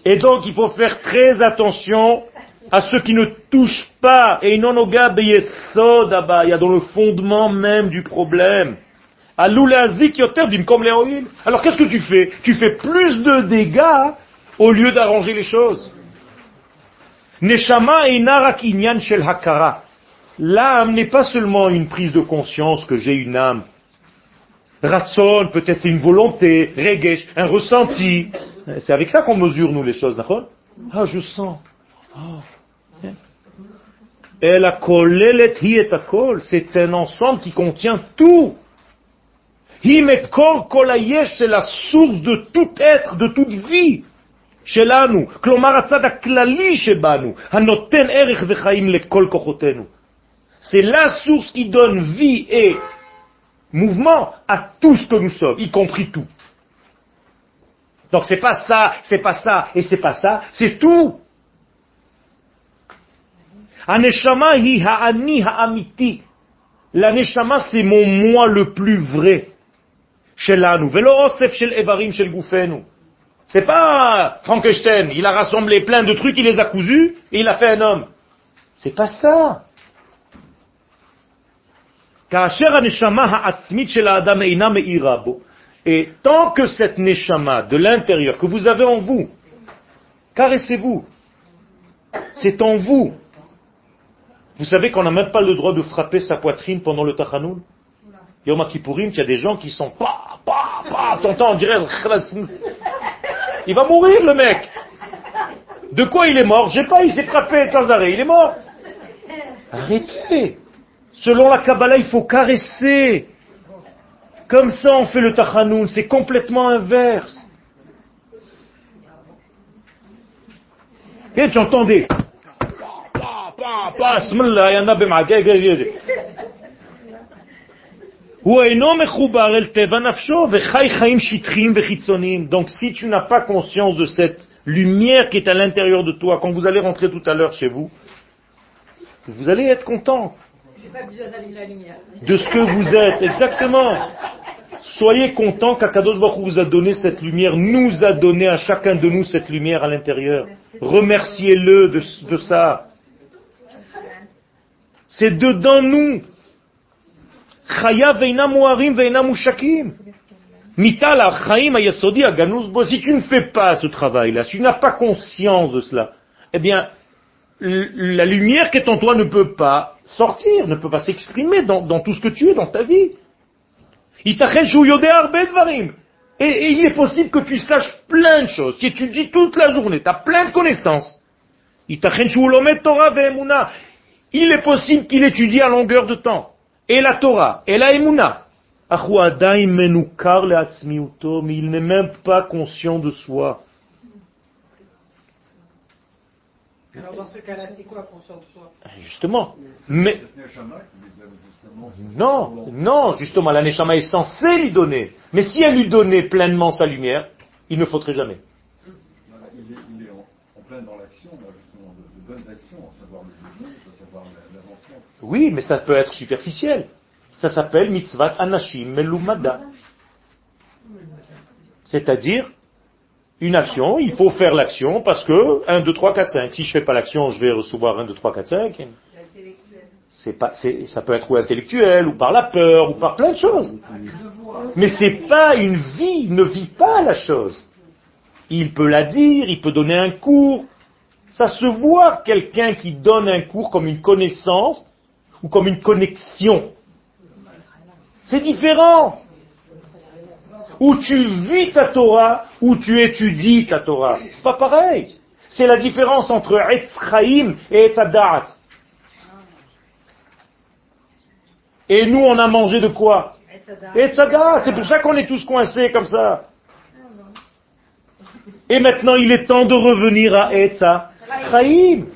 Et donc, il faut faire très attention à ceux qui ne touchent pas. Et non au il y a dans le fondement même du problème. Alors qu'est-ce que tu fais? Tu fais plus de dégâts au lieu d'arranger les choses. Neshama inarak inyan shel hakara. L'âme n'est pas seulement une prise de conscience que j'ai une âme. Ratson, peut-être c'est une volonté, regesh, un ressenti. C'est avec ça qu'on mesure nous les choses, d'accord? Ah, je sens. Ah. Et la kolelet hi et c'est un ensemble qui contient tout. Hi mekor kol hayesh, c'est la source de tout être, de toute vie. שלנו, כלומר הצד הכללי שבנו, הנותן ערך וחיים לכל כוחותינו. C'est la source qui donne vie et mouvement à tout ce que nous sommes, y compris tout. Donc c'est pas ça, c'est pas ça et c'est pas ça, c'est tout. Aneshama hi ha'ani ha'amiti. La neshama c'est mon moi le plus vrai. Shelanu. Velo osef shel evarim shel gufenu. C'est pas Frankenstein, il a rassemblé plein de trucs, il les a cousus, et il a fait un homme. C'est pas ça. Et tant que cette neshama de l'intérieur que vous avez en vous, caressez-vous. C'est en vous. Vous savez qu'on n'a même pas le droit de frapper sa poitrine pendant le tachanoun Yom Kippourim, il y a des gens qui sont pa, pa, pa, t'entends, on dirait il va mourir le mec. De quoi il est mort? Je sais pas, il s'est frappé sans arrêt, il est mort. Arrêtez. Selon la Kabbalah, il faut caresser. Comme ça, on fait le tachanoun. C'est complètement inverse. Et tu donc si tu n'as pas conscience de cette lumière qui est à l'intérieur de toi, quand vous allez rentrer tout à l'heure chez vous, vous allez être content de ce que vous êtes. Exactement. Soyez content qu'Akadosh Baruch vous a donné cette lumière, nous a donné à chacun de nous cette lumière à l'intérieur. Remerciez-le de ça. C'est dedans nous. Si tu ne fais pas ce travail-là, si tu n'as pas conscience de cela, eh bien, la lumière qui est en toi ne peut pas sortir, ne peut pas s'exprimer dans, tout ce que tu es, dans ta vie. Et, et il est possible que tu saches plein de choses. Tu étudies toute la journée, tu as plein de connaissances. Il est possible qu'il étudie à longueur de temps. Et la Torah, et la Emouna. Mais il n'est même pas conscient de soi. Alors dans ce cas-là, c'est quoi conscient de soi? Justement. Mais Cette Neshama qui lui donne justement. non, non, justement, la Neshama est censée lui donner. Mais si elle lui donnait pleinement sa lumière, il ne faudrait jamais. Il est, il est en, en plein dans l'action, bonnes actions, savoir le savoir. Oui, mais ça peut être superficiel. Ça s'appelle mitzvat anashim melumada. C'est-à-dire, une action, il faut faire l'action parce que 1, 2, 3, 4, 5. Si je fais pas l'action, je vais recevoir 1, 2, 3, 4, 5. C'est pas, ça peut être ou intellectuel, ou par la peur, ou par plein de choses. Mais c'est pas une vie, il ne vit pas la chose. Il peut la dire, il peut donner un cours. Ça se voit quelqu'un qui donne un cours comme une connaissance ou comme une connexion. C'est différent. Ou tu vis ta Torah, ou tu étudies ta Torah. C'est pas pareil. C'est la différence entre Etz Chaim et Etz Adat. Et nous, on a mangé de quoi? Etz Adat. C'est pour ça qu'on est tous coincés comme ça. Et maintenant, il est temps de revenir à Etz Chaim.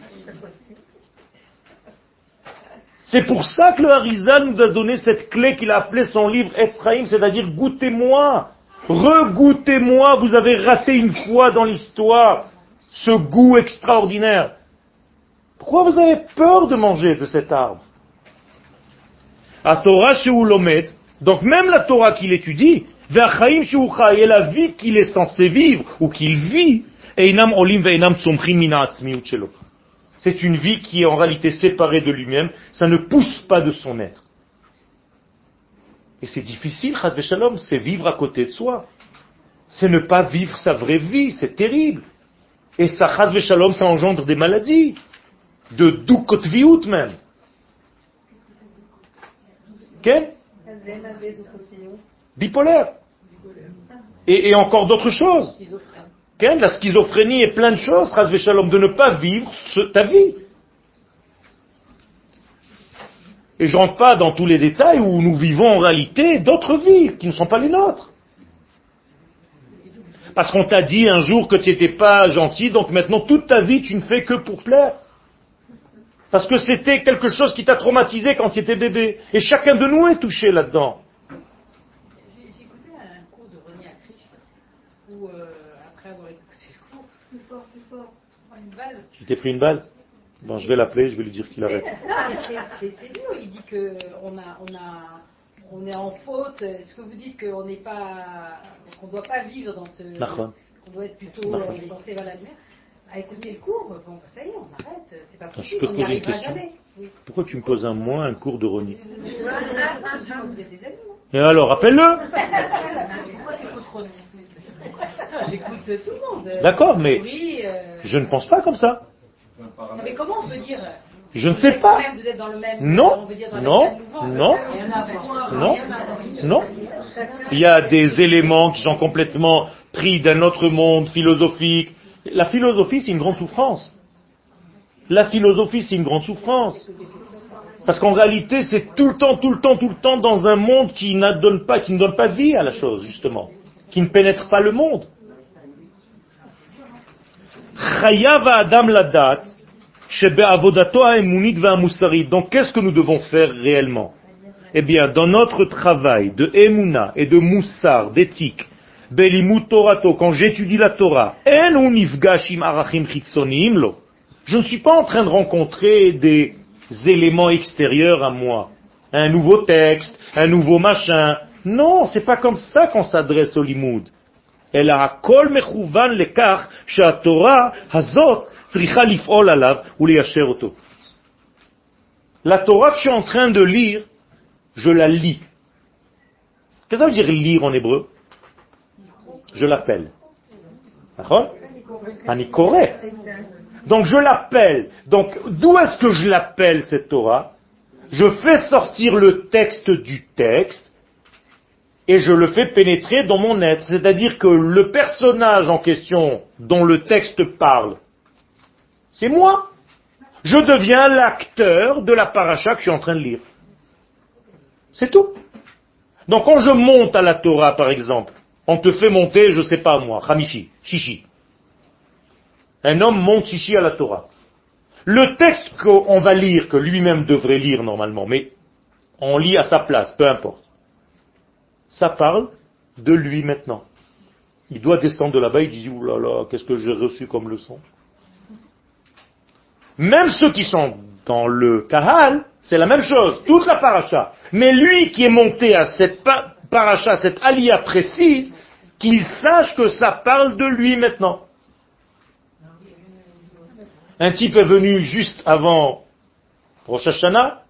C'est pour ça que le Harizal nous a donné cette clé qu'il a appelée son livre Etz Chaim, c'est-à-dire goûtez-moi, regoûtez-moi, vous avez raté une fois dans l'histoire ce goût extraordinaire. Pourquoi vous avez peur de manger de cet arbre? À Torah Lomet, donc même la Torah qu'il étudie, Sheuchai, et la vie qu'il est censé vivre, ou qu'il vit, C'est une vie qui est en réalité séparée de lui-même, ça ne pousse pas de son être. Et c'est difficile, Shalom, c'est vivre à côté de soi. C'est ne pas vivre sa vraie vie, c'est terrible. Et ça, Shalom, ça engendre des maladies, de doukotviut même. Quel Bipolaire. Et encore d'autres choses. La schizophrénie et plein de choses, Chaz Shalom, de ne pas vivre ta vie. Et je rentre pas dans tous les détails où nous vivons en réalité d'autres vies qui ne sont pas les nôtres. Parce qu'on t'a dit un jour que tu n'étais pas gentil, donc maintenant toute ta vie tu ne fais que pour plaire. Parce que c'était quelque chose qui t'a traumatisé quand tu étais bébé. Et chacun de nous est touché là-dedans. J'ai j'ai écouté un cours de René Acriche où, euh, après avoir écouté le cours, plus fort, plus fort, Tu t'es pris une balle? Bon, je vais l'appeler, je vais lui dire qu'il arrête. Non, mais c'est- dur. Il dit que on a, on a, on est en faute. Est-ce que vous dites qu'on n'est pas, qu'on ne doit pas vivre dans ce, qu'on doit être plutôt euh, penser vers la lumière À écouter le cours, bon, ça y est, on arrête. C'est pas je possible. peux te on poser une question. Oui. Pourquoi tu me poses à moi un cours de Ronnie Vous êtes des amis, non Et alors, appelle-le J'écoute tout le monde. D'accord, mais- Oui, euh, Je ne pense pas comme ça. Non, mais comment on peut dire Je ne sais pas. même- vous êtes dans le même. Non, dans non, non, non, non. Il y a des éléments qui sont complètement pris d'un autre monde philosophique. La philosophie, c'est une grande souffrance. La philosophie, c'est une grande souffrance. Parce qu'en réalité, c'est tout le temps, tout le temps, tout le temps dans un monde qui ne donne pas, qui ne donne pas vie à la chose, justement. Qui ne pénètre pas le monde. Donc qu'est-ce que nous devons faire réellement? Eh bien, dans notre travail de emuna et de moussar, d'éthique, belimut torato, quand j'étudie la Torah. Je ne suis pas en train de rencontrer des éléments extérieurs à moi. Un nouveau texte, un nouveau machin. Non, c'est pas comme ça qu'on s'adresse au limoud. אלא הכל מכוון לכך שהתורה הזאת צריכה לפעול עליו וליישר אותו. La Torah que je suis en train de lire, je la lis. Qu'est-ce que ça veut dire lire en hébreu Je l'appelle. D'accord Ani koreh. Donc je l'appelle. Donc d'où est-ce que je l'appelle cette Torah Je fais sortir le texte du texte et je le fais pénétrer dans mon être. C'est-à-dire que le personnage en question dont le texte parle, c'est moi. Je deviens l'acteur de la paracha que je suis en train de lire. C'est tout. Donc quand je monte à la Torah, par exemple, on te fait monter, je sais pas moi, Hamishi, Shishi. Un homme monte Shishi à la Torah. Le texte qu'on va lire, que lui-même devrait lire normalement, mais on lit à sa place, peu importe. Ça parle de lui maintenant. Il doit descendre de là-bas, il dit, oh là là, qu'est-ce que j'ai reçu comme leçon Même ceux qui sont dans le Kahal, c'est la même chose, toute la paracha. Mais lui qui est monté à cette paracha, cette alia précise, qu'il sache que ça parle de lui maintenant. Un type est venu juste avant Rosh Hashanah,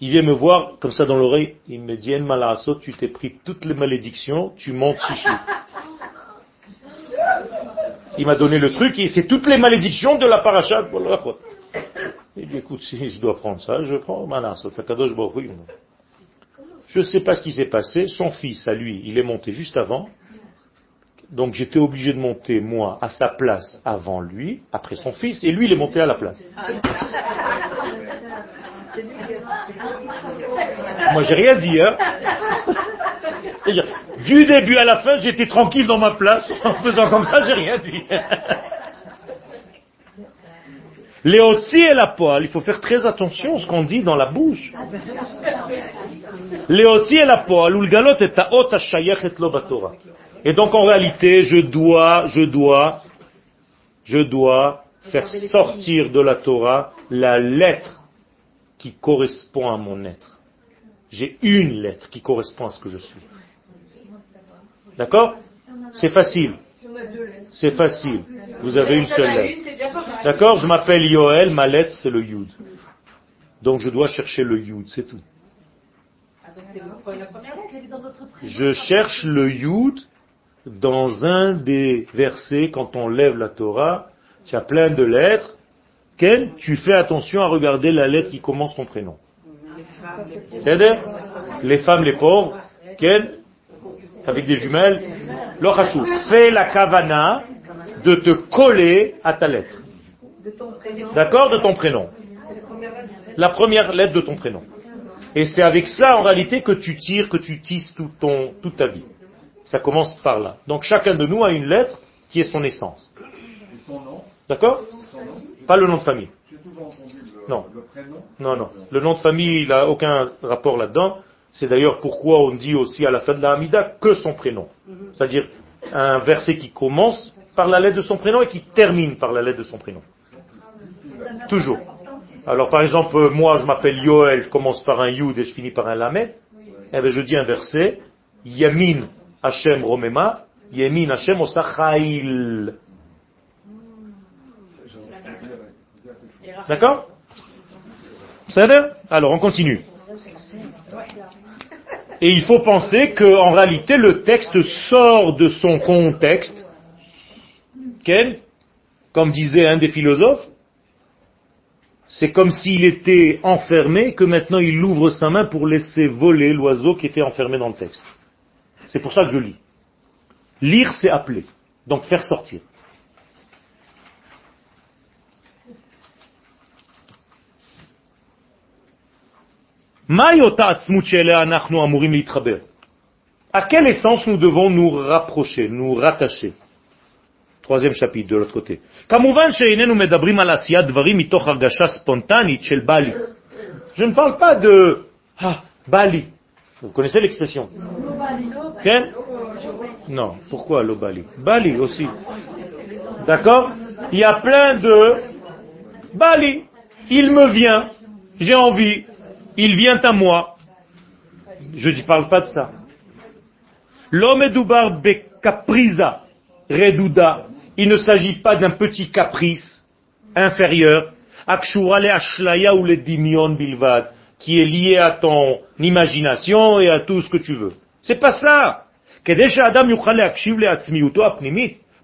il vient me voir comme ça dans l'oreille, il me dit, Malasso, tu t'es pris toutes les malédictions, tu montes chichi. Il m'a donné le truc et c'est toutes les malédictions de la paracha. Il dit, écoute, si je dois prendre ça, je prends Malasso, Je ne sais pas ce qui s'est passé, son fils à lui, il est monté juste avant, donc j'étais obligé de monter, moi, à sa place avant lui, après son fils, et lui, il est monté à la place. Moi, j'ai rien dit, hein. Du début à la fin, j'étais tranquille dans ma place, en faisant comme ça, j'ai rien dit. Léotzi et la poêle, il faut faire très attention à ce qu'on dit dans la bouche. Léotzi et la poêle, ou le galot est Et donc en réalité, je dois, je dois, je dois faire sortir de la Torah la lettre qui correspond à mon être. J'ai une lettre qui correspond à ce que je suis. D'accord? C'est facile. C'est facile. Vous avez une seule lettre. D'accord? Je m'appelle Yoel, ma lettre c'est le Yud. Donc je dois chercher le Yud, c'est tout. Je cherche le Yud dans un des versets quand on lève la Torah. Tu as plein de lettres. Ken, tu fais attention à regarder la lettre qui commence ton prénom. C'est-à-dire Les femmes, les pauvres. Ken, avec des jumelles. L'ochachou, fais la kavana de te coller à ta lettre. D'accord? De ton prénom. La première lettre de ton prénom. Et c'est avec ça, en réalité, que tu tires, que tu tisses tout ton, toute ta vie. Ça commence par là. Donc chacun de nous a une lettre qui est son essence. D'accord? Pas le nom de famille. Non. Non, non. Le nom de famille, il n'a aucun rapport là-dedans. C'est d'ailleurs pourquoi on dit aussi à la fin de la Hamida que son prénom. C'est-à-dire un verset qui commence par la lettre de son prénom et qui termine par la lettre de son prénom. Toujours. Alors par exemple, moi je m'appelle Yoel, je commence par un Yud et je finis par un Lamed. Eh bien, je dis un verset, Yamin Hashem Romema, Yamin Hashem Osachail. D'accord Alors on continue. Et il faut penser qu'en réalité, le texte sort de son contexte. Comme disait un des philosophes, c'est comme s'il était enfermé, que maintenant il ouvre sa main pour laisser voler l'oiseau qui était enfermé dans le texte. C'est pour ça que je lis. Lire, c'est appeler. Donc faire sortir. À quelle essence nous devons nous rapprocher, nous rattacher? Troisième chapitre de l'autre côté. Je ne parle pas de ah, Bali. Vous connaissez l'expression? Non. Pourquoi le Bali? Bali aussi. D'accord? Il y a plein de Bali. Il me vient. J'ai envie il vient à moi. Je ne parle pas de ça. L'homme est doubar caprisa redouda. Il ne s'agit pas d'un petit caprice inférieur. ashlaya ou le dimion bilvad, qui est lié à ton imagination et à tout ce que tu veux. C'est pas ça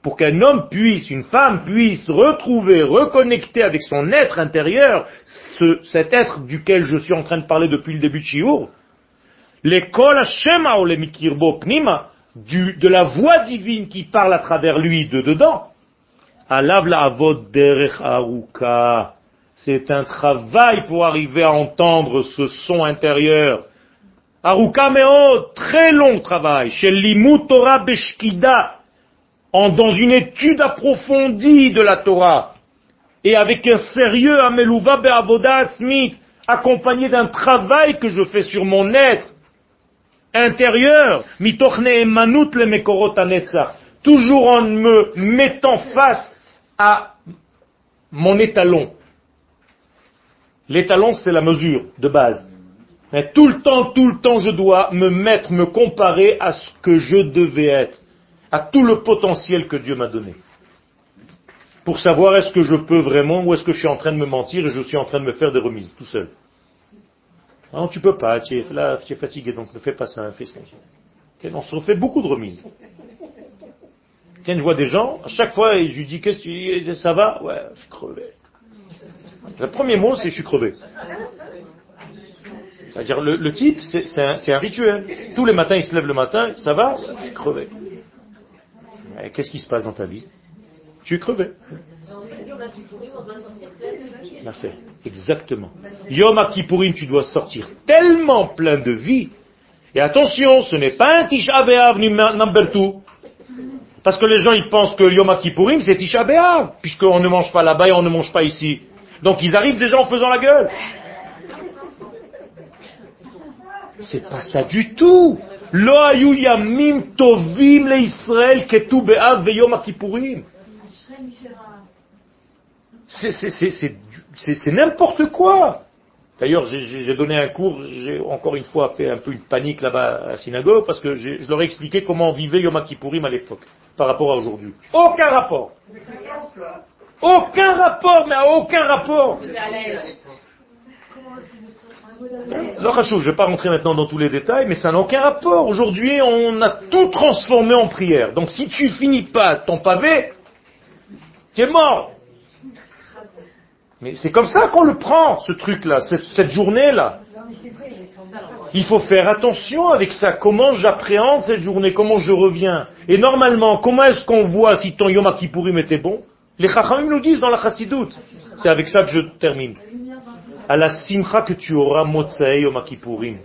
pour qu'un homme puisse, une femme puisse retrouver, reconnecter avec son être intérieur, cet être duquel je suis en train de parler depuis le début de Shiur, l'école Shema ou Mikirbo Pnima, de la voix divine qui parle à travers lui de dedans, Alav la avod derech aruka. C'est un travail pour arriver à entendre ce son intérieur. Aruka meo, très long travail. Chez Torah Beshkida, dans une étude approfondie de la Torah. et avec un sérieux ameluva be'avoda atzmit, accompagné d'un travail que je fais sur mon être intérieur, toujours en me mettant face à mon étalon. L'étalon, c'est la mesure de base. Mais tout le temps, tout le temps, je dois me mettre, me comparer à ce que je devais être, à tout le potentiel que Dieu m'a donné. Pour savoir est-ce que je peux vraiment ou est-ce que je suis en train de me mentir et je suis en train de me faire des remises tout seul. Non, tu peux pas, tu es, là, tu es fatigué, donc ne fais pas ça, fais ça. On se refait beaucoup de remises. Quand je vois des gens, à chaque fois, je lui dis, qu'est-ce que tu ça va? Ouais, je suis crevé. Le premier mot, c'est je suis crevé. C'est-à-dire, le, type, c'est un, un rituel. Tous les matins, il se lève le matin, ça va? Je suis crevé. Qu'est-ce qui se passe dans ta vie? Tu es crevé. Parfait. Exactement. Yom tu dois sortir tellement plein de vie. Et attention, ce n'est pas un Tisha B'Av number two. Parce que les gens, ils pensent que Yom Kippourim, c'est Tisha B'Av, puisqu'on ne mange pas là-bas et on ne mange pas ici. Donc ils arrivent déjà en faisant la gueule. C'est pas ça du tout. C'est n'importe quoi. D'ailleurs, j'ai- donné un cours, j'ai encore une fois fait un peu une panique là-bas à la synagogue, parce que je leur ai expliqué comment on vivait Yom Kippourim à l'époque, par rapport à aujourd'hui. Aucun rapport. Aucun rapport, mais aucun rapport. Vous allez- Non, Rachou, je ne vais pas rentrer maintenant dans tous les détails, mais ça n'a aucun rapport. Aujourd'hui, on a tout transformé en prière. Donc si tu finis pas ton pavé, tu es mort. Mais c'est comme ça qu'on le prend, ce truc-là, cette, journée-là. Il faut faire attention avec ça. Comment j'appréhende cette journée, comment je reviens? Et normalement, comment est-ce qu'on voit si ton Yom Kippourim était bon? Les Chachamim nous disent dans la Chassidoute. C'est avec ça que je termine à la simcha que tu auras Motsae Yom Kippourim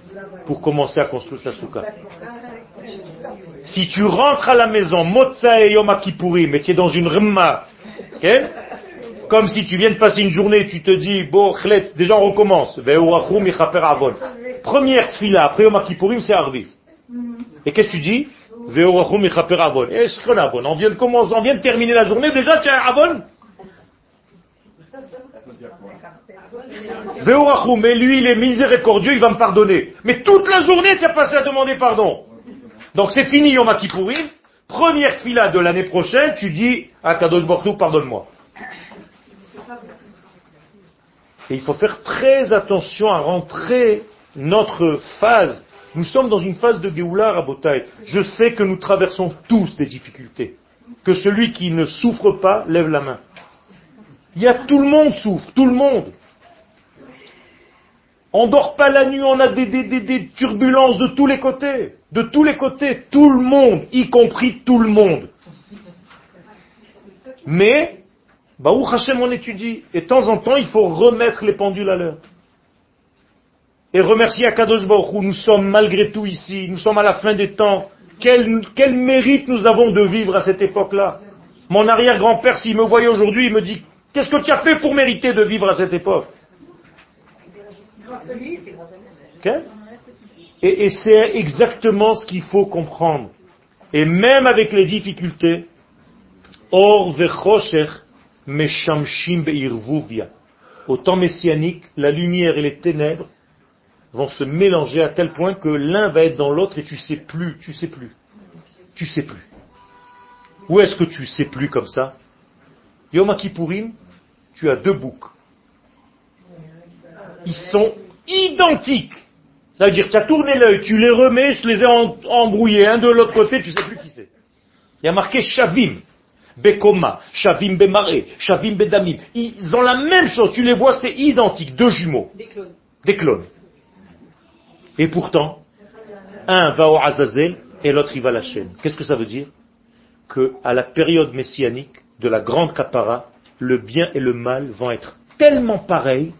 pour commencer à construire ta souka. Si tu rentres à la maison Motsae Yom Kippourim et tu es dans une remma, ok comme si tu viens de passer une journée, tu te dis, bon, déjà on recommence. Première tfila, après Yom Kippourim, c'est Arvit. Et qu'est-ce que tu dis? On vient de commencer, on vient de terminer la journée, déjà tu as avon mais lui, il est miséricordieux, il va me pardonner. Mais toute la journée, tu as passé à demander pardon. Donc c'est fini Yom Kippourim. Première tfila de l'année prochaine, tu dis à Kadosh Hu, pardonne-moi. Et il faut faire très attention à rentrer notre phase. Nous sommes dans une phase de Géoula Rabotai. Je sais que nous traversons tous des difficultés. Que celui qui ne souffre pas lève la main. Il y a tout le monde souffre, tout le monde. On dort pas la nuit, on a des, turbulences de tous les côtés. De tous les côtés, tout le monde, y compris tout le monde. Mais, Baruch Hashem, on étudie. Et de temps en temps, il faut remettre les pendules à l'heure. Et remercier Akadosh Baruch Hu, nous sommes malgré tout ici, nous sommes à la fin des temps. Quel, quel mérite nous avons de vivre à cette époque-là? Mon arrière-grand-père, s'il me voyait aujourd'hui, il me dit, qu'est-ce que tu as fait pour mériter de vivre à cette époque? Et, et c'est exactement ce qu'il faut comprendre. Et même avec les difficultés, Or. Au temps messianique, la lumière et les ténèbres vont se mélanger à tel point que l'un va être dans l'autre et tu sais plus, tu sais plus. Tu sais plus. Où est-ce que tu sais plus comme ça? Yom Kippourim, tu as deux boucs. Ils sont identiques. Ça veut dire, tu as tourné l'œil, tu les remets, je les ai embrouillés, un de l'autre côté, tu sais plus qui c'est. Il y a marqué Shavim, Bekoma, Shavim Bemare, Shavim Bedamim. Ils ont la même chose, tu les vois, c'est identique, deux jumeaux, Des clones. des clones. Et pourtant, un va au Azazel et l'autre il va à la chaîne. Qu'est-ce que ça veut dire? Que à la période messianique de la grande capara, le bien et le mal vont être tellement pareils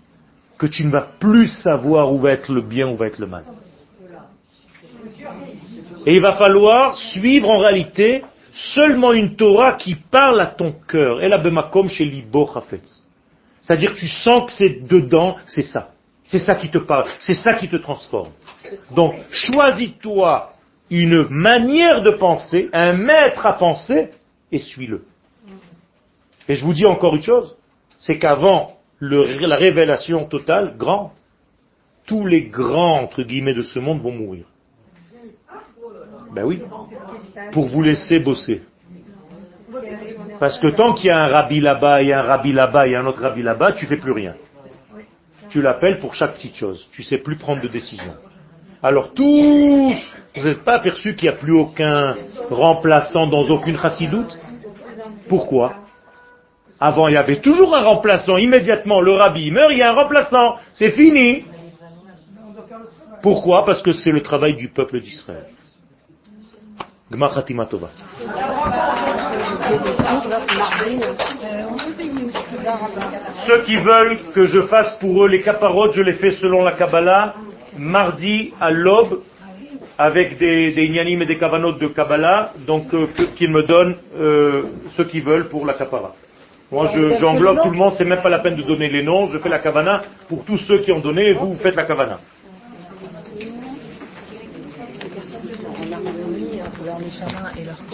que tu ne vas plus savoir où va être le bien, où va être le mal. Et il va falloir suivre en réalité seulement une Torah qui parle à ton cœur. Et la bemakom chez Libo Chafetz. C'est-à-dire tu sens que c'est dedans, c'est ça. C'est ça qui te parle, c'est ça qui te transforme. Donc choisis-toi une manière de penser, un maître à penser, et suis-le. Et je vous dis encore une chose, c'est qu'avant le- la révélation totale, grande, tous les grands, entre guillemets, de ce monde vont mourir. Ben oui, pour vous laisser bosser. Parce que tant qu'il y a un rabbi là-bas, et un rabbi là-bas, et un autre rabbi là-bas, tu fais plus rien. Tu l'appelles pour chaque petite chose. Tu sais plus prendre de décision. Alors tous, vous n'êtes pas aperçu qu'il n'y a plus aucun remplaçant dans aucune chassidoute Pourquoi? Avant, il y avait toujours un remplaçant. Immédiatement, le rabbi meurt, il y a un remplaçant. C'est fini. Pourquoi? Parce que c'est le travail du peuple d'Israël. Ceux qui veulent que je fasse pour eux les caparotes, je les fais selon la Kabbalah, mardi à l'aube, avec des, des et des kavanot de Kabbalah, donc euh, qu'ils me donnent euh, ceux qui veulent pour la kapara. Moi, je- j'englobe tout le monde, c'est même pas la peine de donner les noms, je fais la kavana pour tous ceux qui ont donné, et vous, vous faites la kavana. neshama et leur.